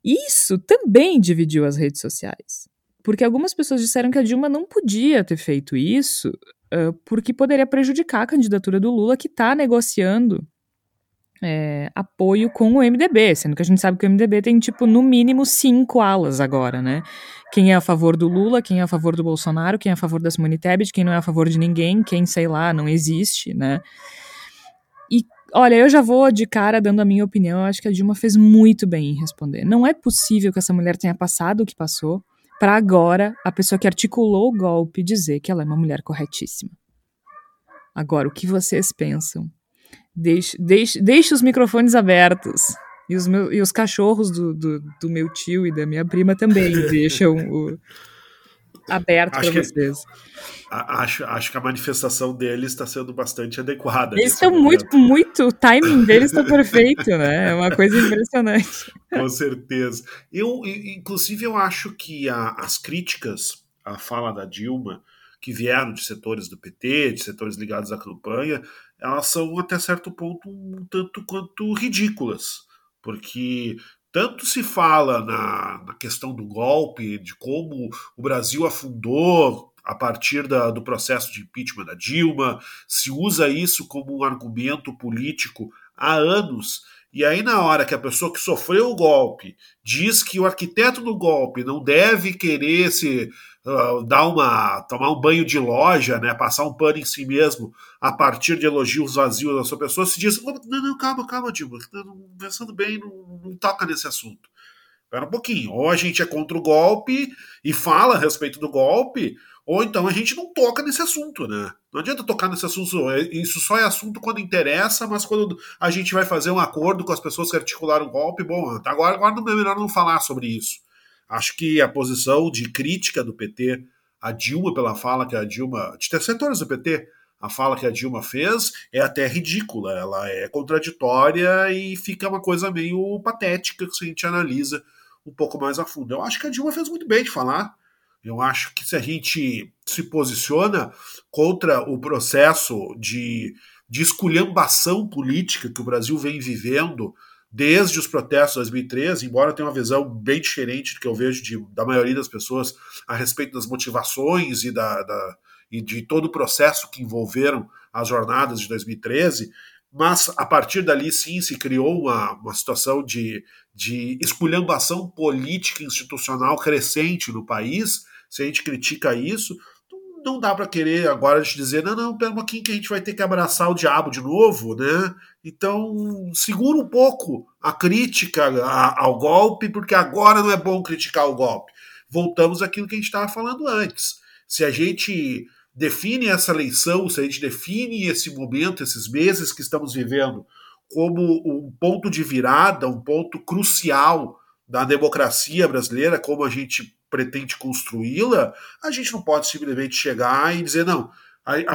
Isso também dividiu as redes sociais. Porque algumas pessoas disseram que a Dilma não podia ter feito isso uh, porque poderia prejudicar a candidatura do Lula, que está negociando é, apoio com o MDB, sendo que a gente sabe que o MDB tem, tipo, no mínimo cinco alas agora, né? Quem é a favor do Lula, quem é a favor do Bolsonaro, quem é a favor da Simone Tebet, quem não é a favor de ninguém, quem, sei lá, não existe, né? E, olha, eu já vou de cara dando a minha opinião, eu acho que a Dilma fez muito bem em responder. Não é possível que essa mulher tenha passado o que passou, para agora a pessoa que articulou o golpe dizer que ela é uma mulher corretíssima. Agora, o que vocês pensam? Deixe, deixe, deixe os microfones abertos. E os, meu, e os cachorros do, do, do, meu tio e da minha prima também deixam o. aberto para vocês. Acho, acho que a manifestação deles está sendo bastante adequada. Eles estão muito, muito. O timing deles está perfeito, né? É uma coisa impressionante. Com certeza. Eu, inclusive, eu acho que a, as críticas à fala da Dilma, que vieram de setores do PT, de setores ligados à campanha, elas são até certo ponto um tanto quanto ridículas. Porque tanto se fala na, na questão do golpe, de como o Brasil afundou a partir da, do processo de impeachment da Dilma, se usa isso como um argumento político há anos. E aí, na hora que a pessoa que sofreu o golpe diz que o arquiteto do golpe não deve querer se uh, dar uma, tomar um banho de loja, né, passar um pano em si mesmo a partir de elogios vazios da sua pessoa, se diz: não, não, calma, calma, Dilma, pensando bem, não, não toca nesse assunto. Espera um pouquinho. Ou a gente é contra o golpe e fala a respeito do golpe, ou então a gente não toca nesse assunto, né? Não adianta tocar nesse assunto. É, isso só é assunto quando interessa, mas quando a gente vai fazer um acordo com as pessoas que articularam o golpe, bom, agora, agora é melhor não falar sobre isso. Acho que a posição de crítica do PT a Dilma pela fala que a Dilma, de setores do PT, a fala que a Dilma fez é até ridícula, ela é contraditória e fica uma coisa meio patética se a gente analisa um pouco mais a fundo. Eu acho que a Dilma fez muito bem de falar. Eu acho que se a gente se posiciona contra o processo de, de esculhambação política que o Brasil vem vivendo desde os protestos de 2013, embora tenha uma visão bem diferente do que eu vejo de, da maioria das pessoas a respeito das motivações e, da, da, e de todo o processo que envolveram as jornadas de 2013, mas a partir dali sim se criou uma, uma situação de, de esculhambação política institucional crescente no país. Se a gente critica isso, não dá para querer agora de dizer, não, não, pera um pouquinho que a gente vai ter que abraçar o diabo de novo, né? Então, segura um pouco a crítica ao golpe, porque agora não é bom criticar o golpe. Voltamos àquilo que a gente estava falando antes. Se a gente define essa eleição, se a gente define esse momento, esses meses que estamos vivendo, como um ponto de virada, um ponto crucial da democracia brasileira, como a gente pretende construí-la, a gente não pode simplesmente chegar e dizer, não,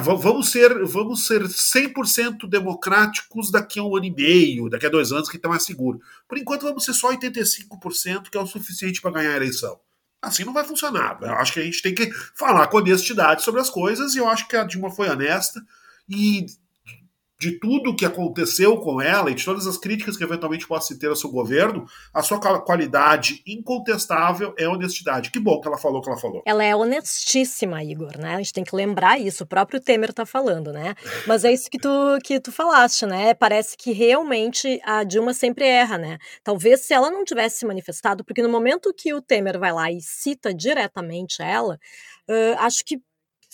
vamos ser, vamos ser 100% democráticos daqui a um ano e meio, daqui a dois anos, que está mais seguro. Por enquanto, vamos ser só 85%, que é o suficiente para ganhar a eleição. Assim não vai funcionar. Eu acho que a gente tem que falar com honestidade sobre as coisas e eu acho que a Dilma foi honesta e de tudo o que aconteceu com ela e de todas as críticas que eventualmente possa ter ao seu governo, a sua qualidade incontestável é honestidade. Que bom que ela falou o que ela falou. Ela é honestíssima, Igor, né? A gente tem que lembrar isso, o próprio Temer tá falando, né? Mas é isso que tu, que tu falaste, né? Parece que realmente a Dilma sempre erra, né? Talvez se ela não tivesse se manifestado, porque no momento que o Temer vai lá e cita diretamente ela, uh, acho que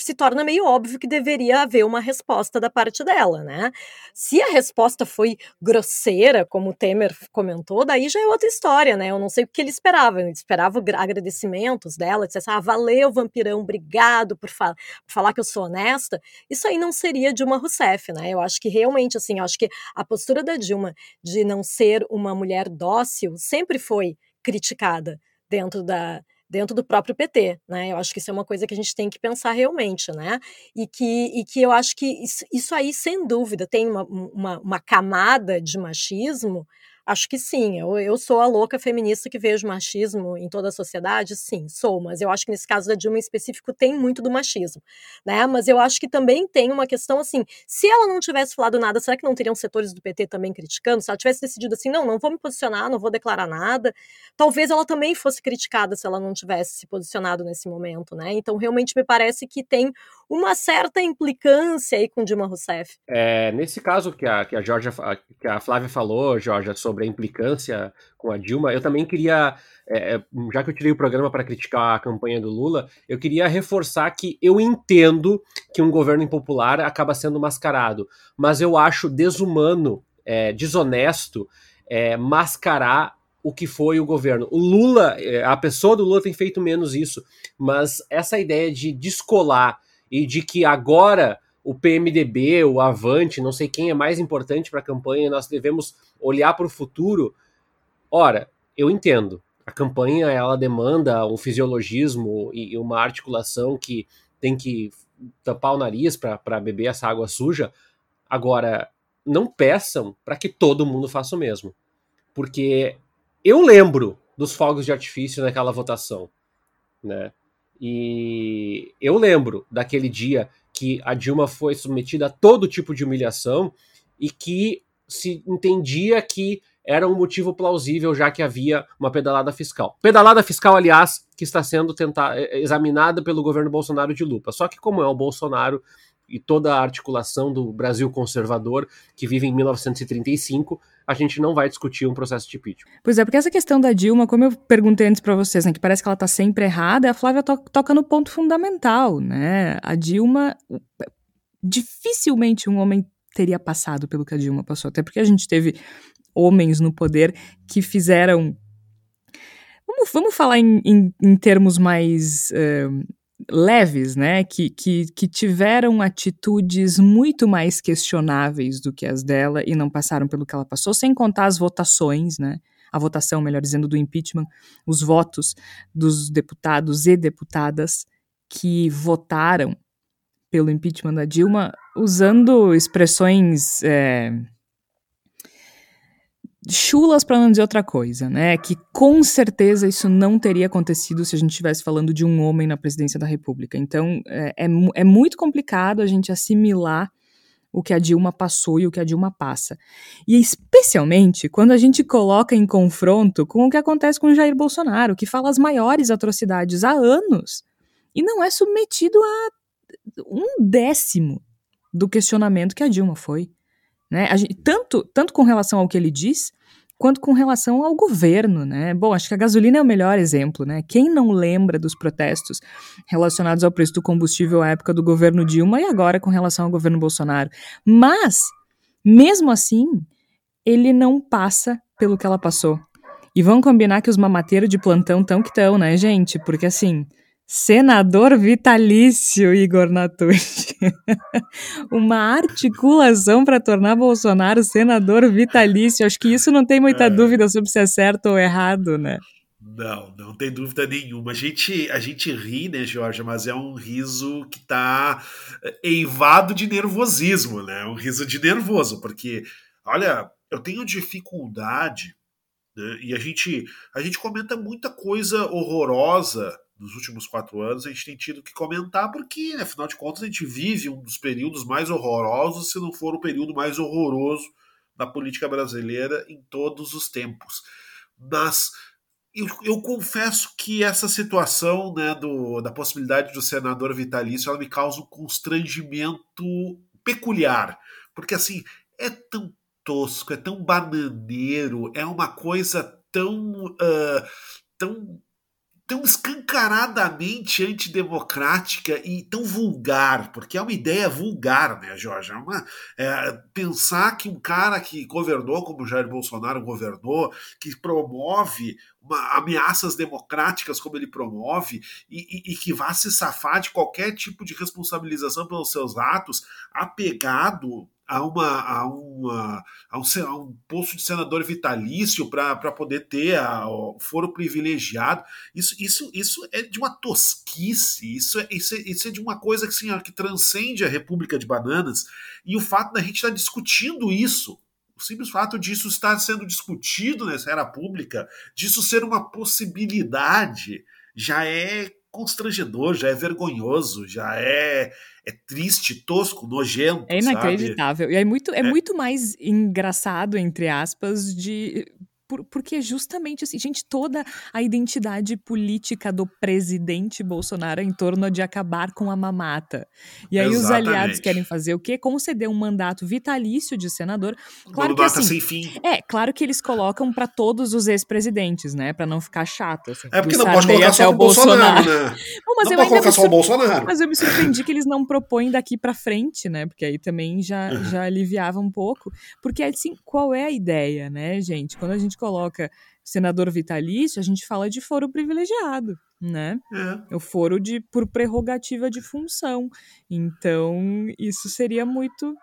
se torna meio óbvio que deveria haver uma resposta da parte dela, né? Se a resposta foi grosseira, como o Temer comentou, daí já é outra história, né? Eu não sei o que ele esperava. Ele esperava agradecimentos dela, dissesse, ah, valeu, vampirão, obrigado por, fa por falar que eu sou honesta. Isso aí não seria Dilma Rousseff, né? Eu acho que realmente, assim, eu acho que a postura da Dilma de não ser uma mulher dócil sempre foi criticada dentro da, dentro do próprio PT, né? Eu acho que isso é uma coisa que a gente tem que pensar realmente, né? E que, e que eu acho que isso, isso aí, sem dúvida, tem uma, uma, uma camada de machismo Acho que sim. Eu, eu sou a louca feminista que vejo machismo em toda a sociedade, sim, sou. Mas eu acho que nesse caso da Dilma em específico tem muito do machismo, né? Mas eu acho que também tem uma questão assim: se ela não tivesse falado nada, será que não teriam setores do PT também criticando? Se ela tivesse decidido assim, não, não vou me posicionar, não vou declarar nada, talvez ela também fosse criticada se ela não tivesse se posicionado nesse momento, né? Então realmente me parece que tem uma certa implicância aí com Dilma Rousseff. É, nesse caso que a, que a Georgia, que a Flávia falou, Georgia, sobre a implicância com a Dilma, eu também queria, é, já que eu tirei o programa para criticar a campanha do Lula, eu queria reforçar que eu entendo que um governo impopular acaba sendo mascarado, mas eu acho desumano, é, desonesto, é, mascarar o que foi o governo. O Lula, a pessoa do Lula tem feito menos isso, mas essa ideia de descolar e de que agora o PMDB, o Avante, não sei quem é mais importante para a campanha, nós devemos olhar para o futuro. Ora, eu entendo. a campanha ela demanda um fisiologismo e uma articulação que tem que tampar o nariz para beber essa água suja. Agora, não peçam para que todo mundo faça o mesmo. Porque eu lembro dos fogos de artifício naquela votação, né? E eu lembro daquele dia que a Dilma foi submetida a todo tipo de humilhação e que se entendia que era um motivo plausível, já que havia uma pedalada fiscal. Pedalada fiscal, aliás, que está sendo examinada pelo governo Bolsonaro de lupa. Só que, como é o Bolsonaro e toda a articulação do Brasil conservador, que vive em 1935, a gente não vai discutir um processo de impeachment. Pois é, porque essa questão da Dilma, como eu perguntei antes para vocês, né, que parece que ela está sempre errada, a Flávia to toca no ponto fundamental, né? A Dilma, dificilmente um homem teria passado pelo que a Dilma passou, até porque a gente teve homens no poder que fizeram. Vamos, vamos falar em, em, em termos mais uh, leves, né? Que, que, que tiveram atitudes muito mais questionáveis do que as dela e não passaram pelo que ela passou, sem contar as votações, né? A votação, melhor dizendo, do impeachment, os votos dos deputados e deputadas que votaram pelo impeachment da Dilma usando expressões. É, chulas para não dizer outra coisa, né? Que com certeza isso não teria acontecido se a gente estivesse falando de um homem na presidência da República. Então é, é, é, muito complicado a gente assimilar o que a Dilma passou e o que a Dilma passa. E especialmente quando a gente coloca em confronto com o que acontece com Jair Bolsonaro, que fala as maiores atrocidades há anos e não é submetido a um décimo do questionamento que a Dilma foi. Né? Gente, tanto, tanto com relação ao que ele diz, quanto com relação ao governo, né? Bom, acho que a gasolina é o melhor exemplo, né? Quem não lembra dos protestos relacionados ao preço do combustível à época do governo Dilma e agora com relação ao governo Bolsonaro? Mas, mesmo assim, ele não passa pelo que ela passou. E vamos combinar que os mamateiros de plantão tão que tão, né, gente? Porque assim, Senador vitalício, Igor Natucci. Uma articulação para tornar Bolsonaro senador vitalício. Acho que isso não tem muita é. dúvida sobre se é certo ou errado, né? Não, não tem dúvida nenhuma. A gente, a gente ri, né, Jorge, mas é um riso que está eh, eivado de nervosismo, né? Um riso de nervoso, porque, olha, eu tenho dificuldade, né? E a gente, a gente comenta muita coisa horrorosa nos últimos quatro anos, a gente tem tido que comentar, porque, afinal de contas, a gente vive um dos períodos mais horrorosos, se não for o período mais horroroso da política brasileira em todos os tempos. Mas eu, eu confesso que essa situação né, do, da possibilidade do senador vitalício ela me causa um constrangimento peculiar, porque assim é tão tosco, é tão bananeiro, é uma coisa tão, uh, tão tão escancaradamente antidemocrática e tão vulgar, porque é uma ideia vulgar, né, Jorge? É uma, é, pensar que um cara que governou como Jair Bolsonaro governou, que promove uma, ameaças democráticas como ele promove e, e, e, que vá se safar de qualquer tipo de responsabilização pelos seus atos, apegado a, uma, a, uma, a, um, a um posto de senador vitalício para poder ter a, o foro privilegiado. Isso, isso, isso é de uma tosquice, isso é, isso é, isso é de uma coisa que, assim, que transcende a República de Bananas. E o fato da gente estar tá discutindo isso o simples fato disso estar sendo discutido nessa era pública, disso ser uma possibilidade, já é constrangedor, já é vergonhoso, já é, é triste, tosco, nojento. É inacreditável. Sabe? E é muito, é, é muito mais engraçado, entre aspas, de por, porque justamente assim, gente, toda a identidade política do presidente Bolsonaro é em torno de acabar com a mamata. E aí Exatamente. os aliados querem fazer o quê? Conceder um mandato vitalício de senador. Claro que assim, sem fim. É, claro que eles colocam para todos os ex-presidentes, né, para não ficar chato. Assim, é porque não pode colocar só o Bolsonaro, Bolsonaro né? Mas não eu pode colocar só o Bolsonaro. Mas eu me surpreendi que eles não propõem daqui para frente, né? Porque aí também já, uhum. já aliviava um pouco. Porque assim, qual é a ideia, né, gente? Quando a gente coloca senador vitalício, a gente fala de foro privilegiado, né? É. O foro de por prerrogativa de função. Então, isso seria muito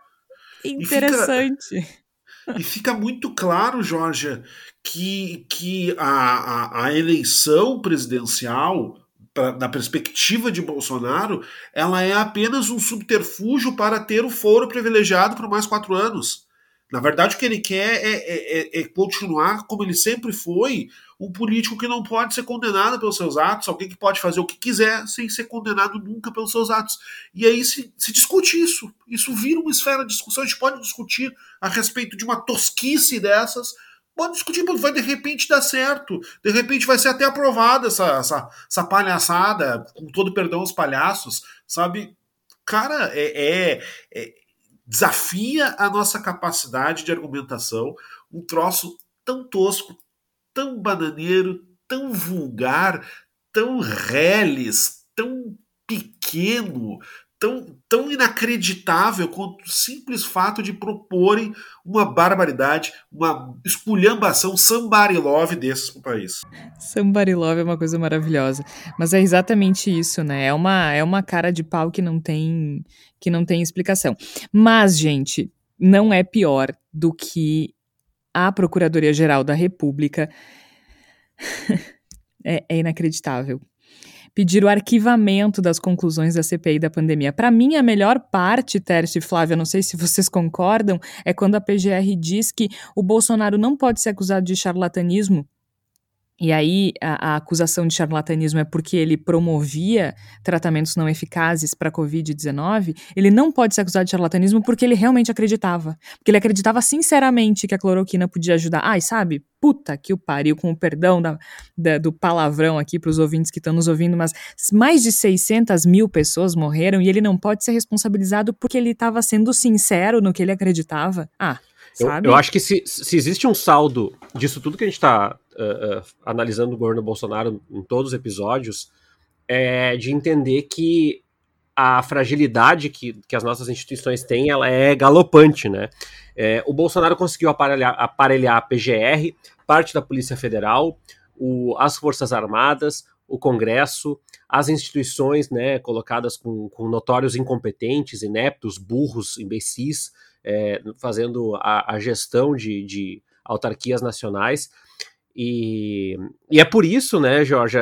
interessante. E fica muito claro, Jorge, que, que a, a, a eleição presidencial, pra, na perspectiva de Bolsonaro, ela é apenas um subterfúgio para ter o foro privilegiado por mais quatro anos. Na verdade, o que ele quer é, é, é, é, continuar como ele sempre foi, um político que não pode ser condenado pelos seus atos, alguém que pode fazer o que quiser sem ser condenado nunca pelos seus atos. E aí se, se discute isso. Isso vira uma esfera de discussão. A gente pode discutir a respeito de uma tosquice dessas, pode discutir, vai de repente dar certo. De repente vai ser até aprovada essa, essa, essa palhaçada, com todo perdão aos palhaços, sabe? Cara, é, é, é desafia a nossa capacidade de argumentação, um troço tão tosco, tão bananeiro, tão vulgar, tão reles, tão pequeno, tão, tão inacreditável quanto o simples fato de proporem uma barbaridade, uma esculhambação somebody love desses para o país. Somebody love é uma coisa maravilhosa, mas é exatamente isso, né? É uma, é uma cara de pau que não tem que não tem explicação. Mas, gente, não é pior do que a Procuradoria-Geral da República. é, é inacreditável pedir o arquivamento das conclusões da CPI da pandemia. Para mim, a melhor parte, Tércio e Flávia, não sei se vocês concordam, é quando a PGR diz que o Bolsonaro não pode ser acusado de charlatanismo e aí a, a, acusação de charlatanismo é porque ele promovia tratamentos não eficazes para a Covid-19, ele não pode ser acusado de charlatanismo porque ele realmente acreditava. Porque ele acreditava sinceramente que a cloroquina podia ajudar. Ai, sabe? Puta que o pariu, com o perdão da, da, do palavrão aqui para os ouvintes que estão nos ouvindo, mas mais de 600 mil pessoas morreram e ele não pode ser responsabilizado porque ele estava sendo sincero no que ele acreditava. Ah, eu, eu, acho que se, se existe um saldo disso tudo que a gente está uh, uh, analisando o governo Bolsonaro em todos os episódios, é de entender que a fragilidade que, que as nossas instituições têm, ela é galopante, né? É, o Bolsonaro conseguiu aparelhar, aparelhar a PGR, parte da Polícia Federal, o, as Forças Armadas, o Congresso, as instituições, né, colocadas com, com notórios incompetentes, ineptos, burros, imbecis, é, fazendo a, a gestão de, de, autarquias nacionais. E, e é por isso, né, Jorge,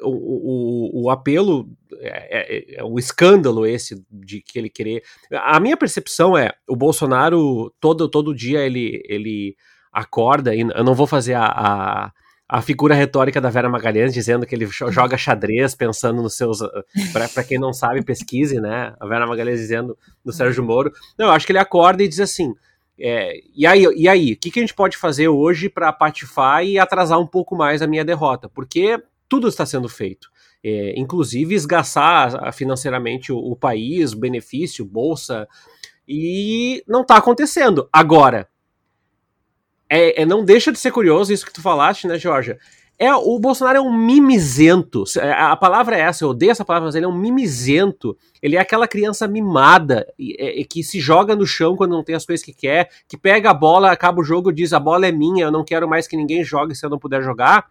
o, o, o apelo, é, é, é, o escândalo esse de que ele querer. A minha percepção é: o Bolsonaro, todo, todo dia, ele, ele acorda, e eu não vou fazer a, a a figura retórica da Vera Magalhães dizendo que ele joga xadrez pensando nos seus. Ah, para quem não sabe, pesquise, né? A Vera Magalhães dizendo no Sérgio Moro. Não, eu acho que ele acorda e diz assim. É, e aí, e aí, o que, que a gente pode fazer hoje para patifar e atrasar um pouco mais a minha derrota? Porque tudo está sendo feito. É, inclusive esgaçar financeiramente o, o país, benefício, bolsa, e não está acontecendo. Agora, é, é, não deixa de ser curioso isso que tu falaste, né, Georgia? É, o Bolsonaro é um mimizento. É, a palavra é essa, eu odeio essa palavra, mas ele é um mimizento. Ele é aquela criança mimada que se joga no chão quando não tem as coisas que quer, que pega a bola, acaba o jogo, diz a bola é minha, eu não quero mais que ninguém jogue se eu não puder jogar.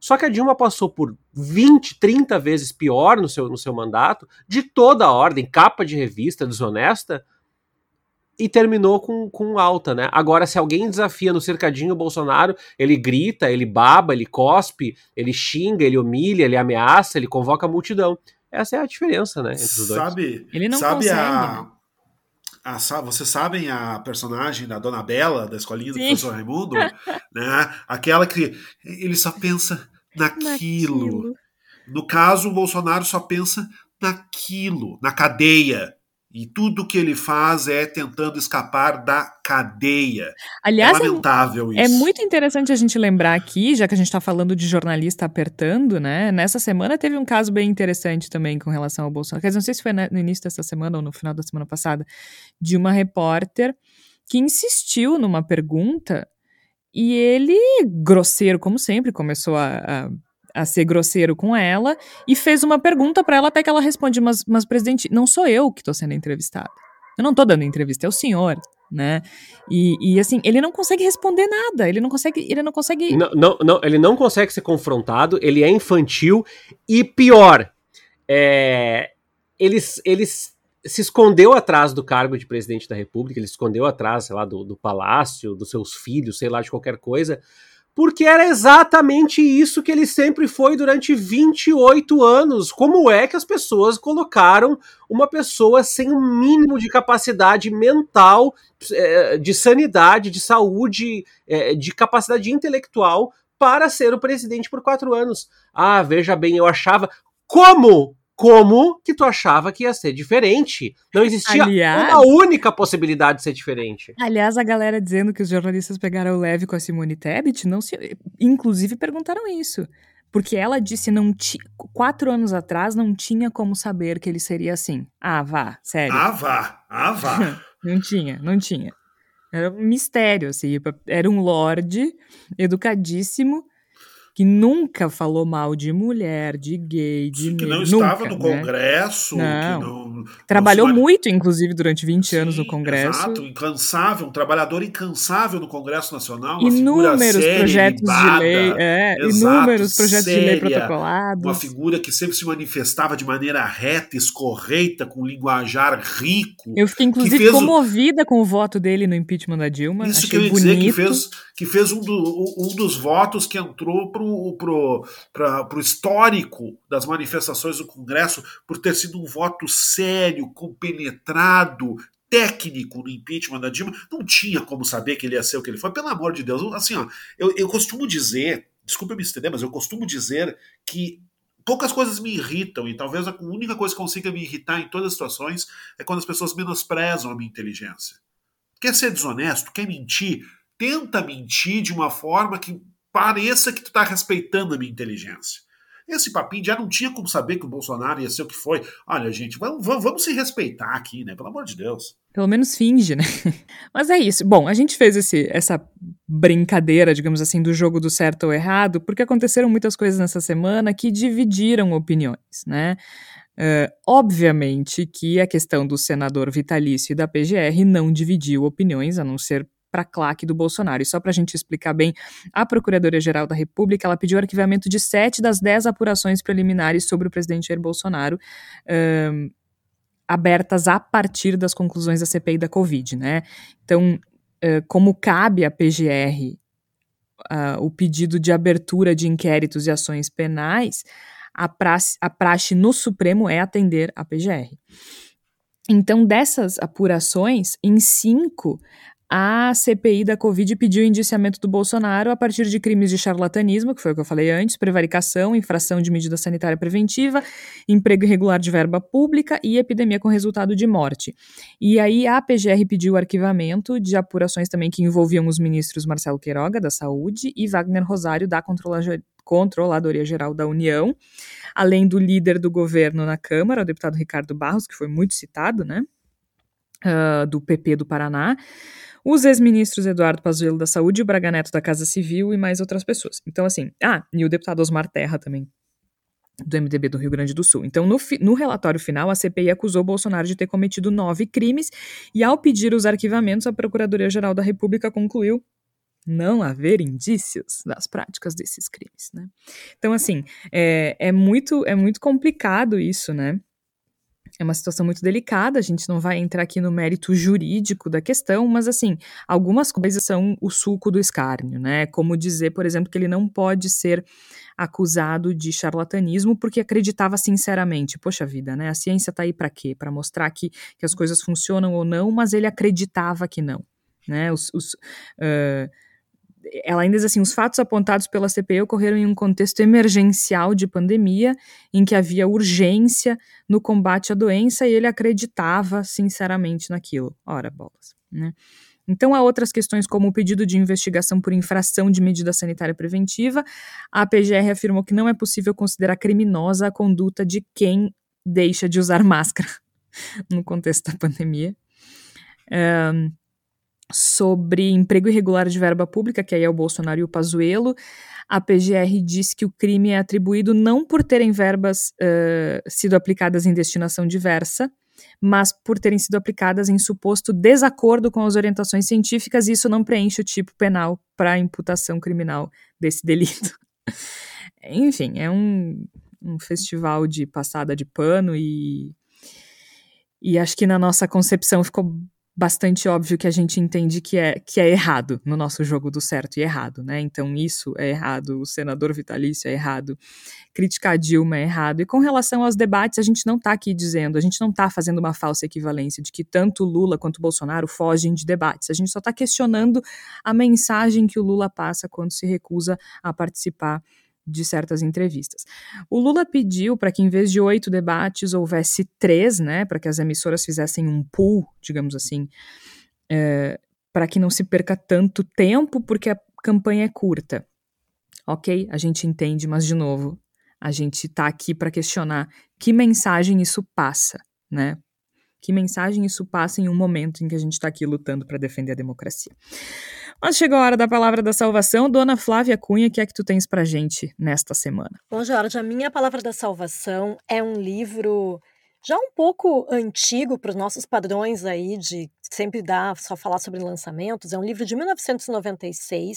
Só que a Dilma passou por 20, 30 vezes pior no seu, no seu mandato, de toda a ordem, capa de revista desonesta, e terminou com, com alta, né? Agora, se alguém desafia no cercadinho o Bolsonaro, ele grita, ele baba, ele cospe, ele xinga, ele humilha, ele ameaça, ele convoca a multidão. Essa é a diferença, né? Entre os dois. Sabe, ele não sabe consegue. A, a, vocês sabem a personagem da Dona Bela, da escolinha do Sim. professor Raimundo? né? Aquela que ele só pensa naquilo. naquilo. No caso, o Bolsonaro só pensa naquilo, na cadeia e tudo que ele faz é tentando escapar da cadeia. Aliás, é lamentável é, isso. É muito interessante a gente lembrar aqui, já que a gente está falando de jornalista apertando, né? Nessa semana teve um caso bem interessante também com relação ao Bolsonaro. Quer dizer, não sei se foi no início dessa semana ou no final da semana passada, de uma repórter que insistiu numa pergunta e ele, grosseiro como sempre, começou a, a a ser grosseiro com ela e fez uma pergunta para ela até que ela responde, mas, mas presidente, não sou eu que estou sendo entrevistada. Eu não estou dando entrevista, é o senhor, né? E, e, assim, ele não consegue responder nada, ele não consegue, ele não consegue... Não, não, não, ele não consegue ser confrontado, ele é infantil e pior, é, eles, eles se escondeu atrás do cargo de presidente da República, ele se escondeu atrás, sei lá, do, do palácio, dos seus filhos, sei lá, de qualquer coisa, porque era exatamente isso que ele sempre foi durante 28 anos. Como é que as pessoas colocaram uma pessoa sem o um mínimo de capacidade mental, eh, de sanidade, de saúde, eh, de capacidade intelectual para ser o presidente por quatro anos? Ah, veja bem, eu achava. Como como que tu achava que ia ser diferente? Não existia aliás, uma única possibilidade de ser diferente. Aliás, a galera dizendo que os jornalistas pegaram leve com a Simone Tebet, não se, inclusive perguntaram isso. Porque ela disse não ti, quatro anos atrás não tinha como saber que ele seria assim. Ah, vá, sério. Ah, vá, ah, vá. não tinha, não tinha. Era um mistério, assim. Era um lorde educadíssimo que nunca falou mal de mulher, de gay, de Que não estava nunca, no né? Congresso, não. que não. Trabalhou não muito, inclusive, durante 20 Sim, anos no Congresso. Exato, incansável, um trabalhador incansável no Congresso Nacional. inúmeros séria, projetos libada, de lei, é, exato, inúmeros projetos séria, de lei protocolados. Uma figura que sempre se manifestava de maneira reta, escorreita, com linguajar rico. Eu fiquei, inclusive, comovida o... com o voto dele no impeachment da Dilma. Isso Achei que eu ia bonito. dizer, que fez, que fez um, do, um dos votos que entrou pro, pro para o histórico das manifestações do Congresso por ter sido um voto sério, compenetrado, técnico no impeachment da Dilma. Não tinha como saber que ele ia ser o que ele foi. Pelo amor de Deus, assim, ó, eu, eu costumo dizer, desculpa me estender, mas eu costumo dizer que poucas coisas me irritam e talvez a única coisa que consiga me irritar em todas as situações é quando as pessoas menosprezam a minha inteligência. Quer ser desonesto, quer mentir, tenta mentir de uma forma que pareça que tu tá respeitando a minha inteligência. Esse papinho já não tinha como saber que o Bolsonaro ia ser o que foi. Olha, gente, vamos, vamos, vamos se respeitar aqui, né? Pelo amor de Deus. Pelo menos finge, né? Mas é isso. Bom, a gente fez esse, essa brincadeira, digamos assim, do jogo do certo ou errado, porque aconteceram muitas coisas nessa semana que dividiram opiniões, né? Uh, obviamente que a questão do senador vitalício e da PGR não dividiu opiniões, a não ser para a claque do Bolsonaro. E só para a gente explicar bem, a Procuradoria-Geral da República ela pediu arquivamento de sete das dez apurações preliminares sobre o presidente Jair Bolsonaro. Um, abertas a partir das conclusões da CPI da Covid, né? Então, uh, como cabe à PGR uh, o pedido de abertura de inquéritos e ações penais, a praxe, a praxe no Supremo é atender a PGR. Então, dessas apurações, em cinco, a CPI da Covid pediu indiciamento do Bolsonaro a partir de crimes de charlatanismo, que foi o que eu falei antes, prevaricação, infração de medida sanitária preventiva, emprego irregular de verba pública e epidemia com resultado de morte. E aí a PGR pediu arquivamento de apurações também que envolviam os ministros Marcelo Queiroga, da Saúde, e Wagner Rosário, da Controladoria Geral da União, além do líder do governo na Câmara, o deputado Ricardo Barros, que foi muito citado, né? Uh, do PP do Paraná os ex-ministros Eduardo Pazuello da Saúde o Braga Neto da Casa Civil e mais outras pessoas. Então, assim, ah, e o deputado Osmar Terra também, do MDB do Rio Grande do Sul. Então, no, no, relatório final, a CPI acusou Bolsonaro de ter cometido nove crimes e, ao pedir os arquivamentos, a Procuradoria-Geral da República concluiu não haver indícios das práticas desses crimes, né? Então, assim, é, é, muito, é muito complicado isso, né? É uma situação muito delicada, a gente não vai entrar aqui no mérito jurídico da questão, mas assim, algumas coisas são o suco do escárnio, né? Como dizer, por exemplo, que ele não pode ser acusado de charlatanismo porque acreditava sinceramente. Poxa vida, né? A ciência tá aí para quê? Para mostrar que, que as coisas funcionam ou não, mas ele acreditava que não, né? Os, os uh, ela ainda diz assim: os fatos apontados pela CPI ocorreram em um contexto emergencial de pandemia, em que havia urgência no combate à doença e ele acreditava sinceramente naquilo. Ora, bolas. Né? Então, há outras questões, como o pedido de investigação por infração de medida sanitária preventiva. A PGR afirmou que não é possível considerar criminosa a conduta de quem deixa de usar máscara no contexto da pandemia. Um, sobre emprego irregular de verba pública, que aí é o Bolsonaro e o Pazuello. A PGR diz que o crime é atribuído não por terem verbas uh, sido aplicadas em destinação diversa, mas por terem sido aplicadas em suposto desacordo com as orientações científicas, e isso não preenche o tipo penal para imputação criminal desse delito. Enfim, é um, um festival de passada de pano e E acho que na nossa concepção ficou bastante óbvio que a gente entende que é, que é errado no nosso jogo do certo e errado, né? Então isso é errado, o senador vitalício é errado, criticar Dilma é errado. E com relação aos debates, a gente não está aqui dizendo, a gente não está fazendo uma falsa equivalência de que tanto Lula quanto Bolsonaro fogem de debates. A gente só está questionando a mensagem que o Lula passa quando se recusa a participar de certas entrevistas. O Lula pediu para que, em vez de oito debates, houvesse três, né, para que as emissoras fizessem um pool, digamos assim, é, para que não se perca tanto tempo, porque a campanha é curta. Ok, a gente entende, mas, de novo, a gente está aqui para questionar que mensagem isso passa, né? Que mensagem isso passa em um momento em que a gente está aqui lutando para defender a democracia. Mas chegou a hora da palavra da salvação. Dona Flávia Cunha, o que é que tu tens para gente nesta semana? Bom, Jorge, a minha palavra da salvação é um livro já um pouco antigo para os nossos padrões aí de sempre dar só falar sobre lançamentos. É um livro de 1996.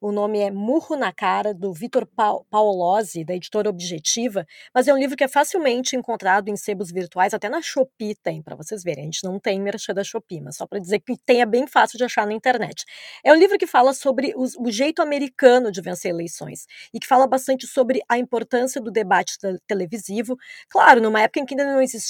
O nome é Murro na Cara, do Vitor Paolozzi, da editora Objetiva. Mas é um livro que é facilmente encontrado em sebos virtuais, até na Shopee tem, para vocês verem. A gente não tem merchan da Shopee, mas só para dizer que tem, é bem fácil de achar na internet. É um livro que fala sobre os, o jeito americano de vencer eleições e que fala bastante sobre a importância do debate televisivo. Claro, numa época em que ainda não existia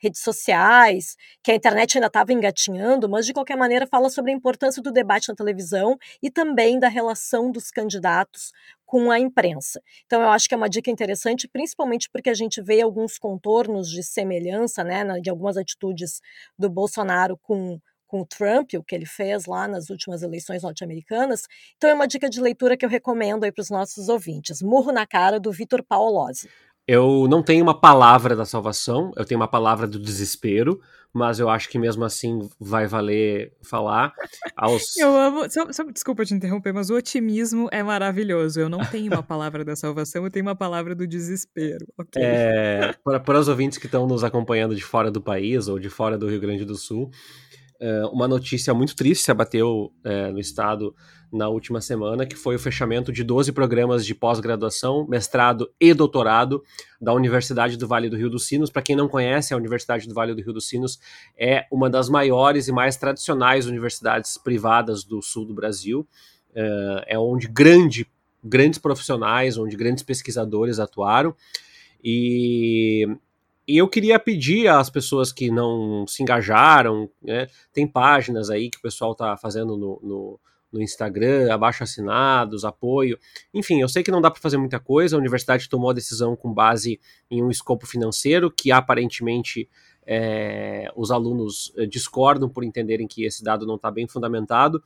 redes sociais, que a internet ainda estava engatinhando mas de qualquer maneira fala sobre a importância do debate na televisão e também da relação dos candidatos com a imprensa. Então eu acho que é uma dica interessante, principalmente porque a gente vê alguns contornos de semelhança, né, de algumas atitudes do Bolsonaro com com o Trump, o que ele fez lá nas últimas eleições norte-americanas. Então é uma dica de leitura que eu recomendo aí para os nossos ouvintes. Murro na cara do Vitor Paolozzi. Eu não tenho uma palavra da salvação, eu tenho uma palavra do desespero, mas eu acho que mesmo assim vai valer falar aos. Eu amo. Só, só, desculpa te interromper, mas o otimismo é maravilhoso. Eu não tenho uma palavra da salvação, eu tenho uma palavra do desespero. Okay? É, para, para os ouvintes que estão nos acompanhando de fora do país ou de fora do Rio Grande do Sul, é, uma notícia muito triste se abateu é, no estado na última semana, que foi o fechamento de 12 programas de pós-graduação, mestrado e doutorado da Universidade do Vale do Rio dos Sinos. Para quem não conhece, a Universidade do Vale do Rio dos Sinos é uma das maiores e mais tradicionais universidades privadas do sul do Brasil. É, é onde grande, grandes profissionais, onde grandes pesquisadores atuaram. E e eu queria pedir às pessoas que não se engajaram, né, tem páginas aí que o pessoal está fazendo no, no, no, Instagram, abaixo assinados, apoio. Enfim, eu sei que não dá para fazer muita coisa, a universidade tomou a decisão com base em um escopo financeiro que aparentemente é, os alunos eh, discordam por entenderem que esse dado não está bem fundamentado.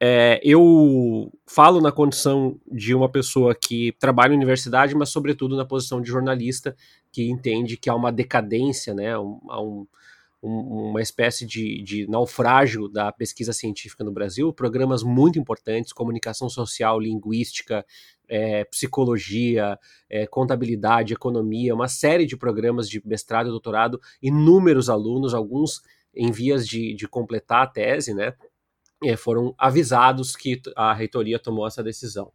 É, eu falo na condição de uma pessoa que trabalha na universidade, mas sobretudo na posição de jornalista, que entende que há uma decadência, né, um, um, uma espécie de, de, naufrágio da pesquisa científica no Brasil, programas muito importantes, comunicação social, linguística, é, psicologia, é, contabilidade, economia, uma série de programas de mestrado e doutorado, inúmeros alunos, alguns em vias de, de completar a tese, né, é, foram avisados que a reitoria tomou essa decisão.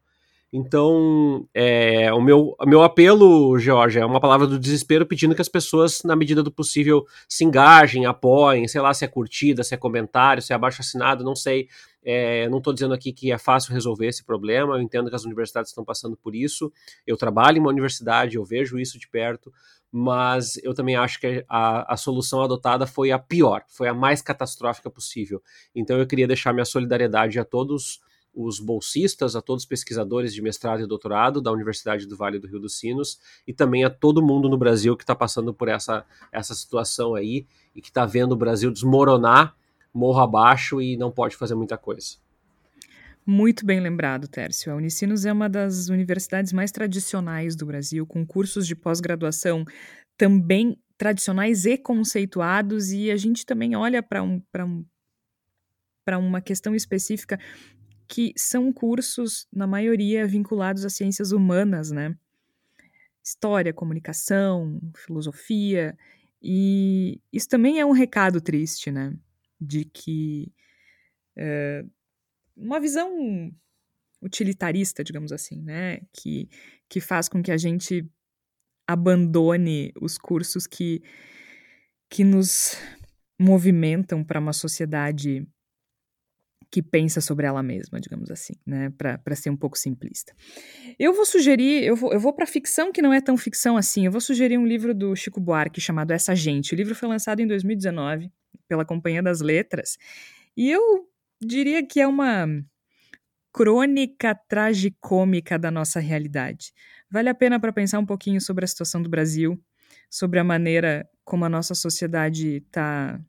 Então, é, o, meu, o meu apelo, Georgia, é uma palavra do desespero pedindo que as pessoas, na medida do possível, se engajem, apoiem, sei lá se é curtida, se é comentário, se é abaixo assinado, não sei. É, não estou dizendo aqui que é fácil resolver esse problema, eu entendo que as universidades estão passando por isso. Eu trabalho em uma universidade, eu vejo isso de perto, mas eu também acho que a, a solução adotada foi a pior, foi a mais catastrófica possível. Então eu queria deixar minha solidariedade a todos os bolsistas, a todos os pesquisadores de mestrado e doutorado da Universidade do Vale do Rio dos Sinos e também a todo mundo no Brasil que está passando por essa, essa situação aí e que está vendo o Brasil desmoronar morro abaixo e não pode fazer muita coisa. Muito bem lembrado, Tércio. A Unicinos é uma das universidades mais tradicionais do Brasil, com cursos de pós-graduação também tradicionais e conceituados, e a gente também olha para um, um, uma questão específica que são cursos, na maioria, vinculados às ciências humanas, né? História, comunicação, filosofia, e isso também é um recado triste, né? De que é, uma visão utilitarista, digamos assim, né? Que, que faz com que a gente abandone os cursos que, que nos movimentam para uma sociedade que pensa sobre ela mesma, digamos assim, né? Para ser um pouco simplista. Eu vou sugerir, eu vou, eu vou para ficção que não é tão ficção assim. Eu vou sugerir um livro do Chico Buarque chamado Essa Gente. O livro foi lançado em 2019 pela Companhia das Letras e eu diria que é uma crônica tragicômica da nossa realidade. Vale a pena para pensar um pouquinho sobre a situação do Brasil, sobre a maneira como a nossa sociedade está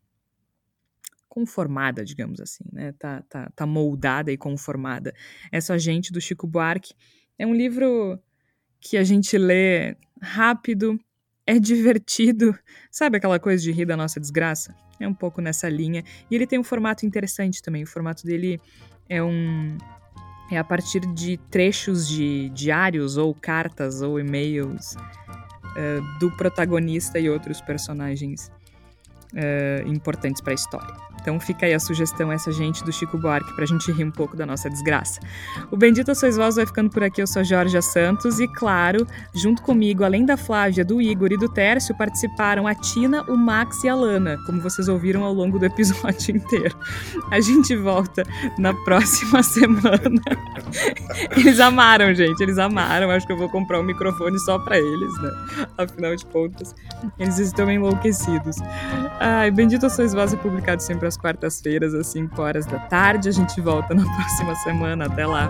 conformada, digamos assim, né? Tá, tá, tá moldada e conformada. Essa gente do Chico Buarque é um livro que a gente lê rápido, é divertido, sabe aquela coisa de rir da nossa desgraça? É um pouco nessa linha. E ele tem um formato interessante também. O formato dele é um é a partir de trechos de diários ou cartas ou e-mails uh, do protagonista e outros personagens uh, importantes para a história. Então fica aí a sugestão, essa gente do Chico Buarque, pra gente rir um pouco da nossa desgraça. O Bendito Sois Vós vai ficando por aqui, eu sou a Jorge Santos e, claro, junto comigo, além da Flávia, do Igor e do Tércio, participaram a Tina, o Max e a Lana, como vocês ouviram ao longo do episódio inteiro. A gente volta na próxima semana. Eles amaram, gente, eles amaram. Acho que eu vou comprar um microfone só pra eles, né? Afinal de contas, eles estão enlouquecidos. Ai, Bendito Sois Vós é publicado sempre às quartas-feiras, às 5 horas da tarde. A gente volta na próxima semana. Até lá!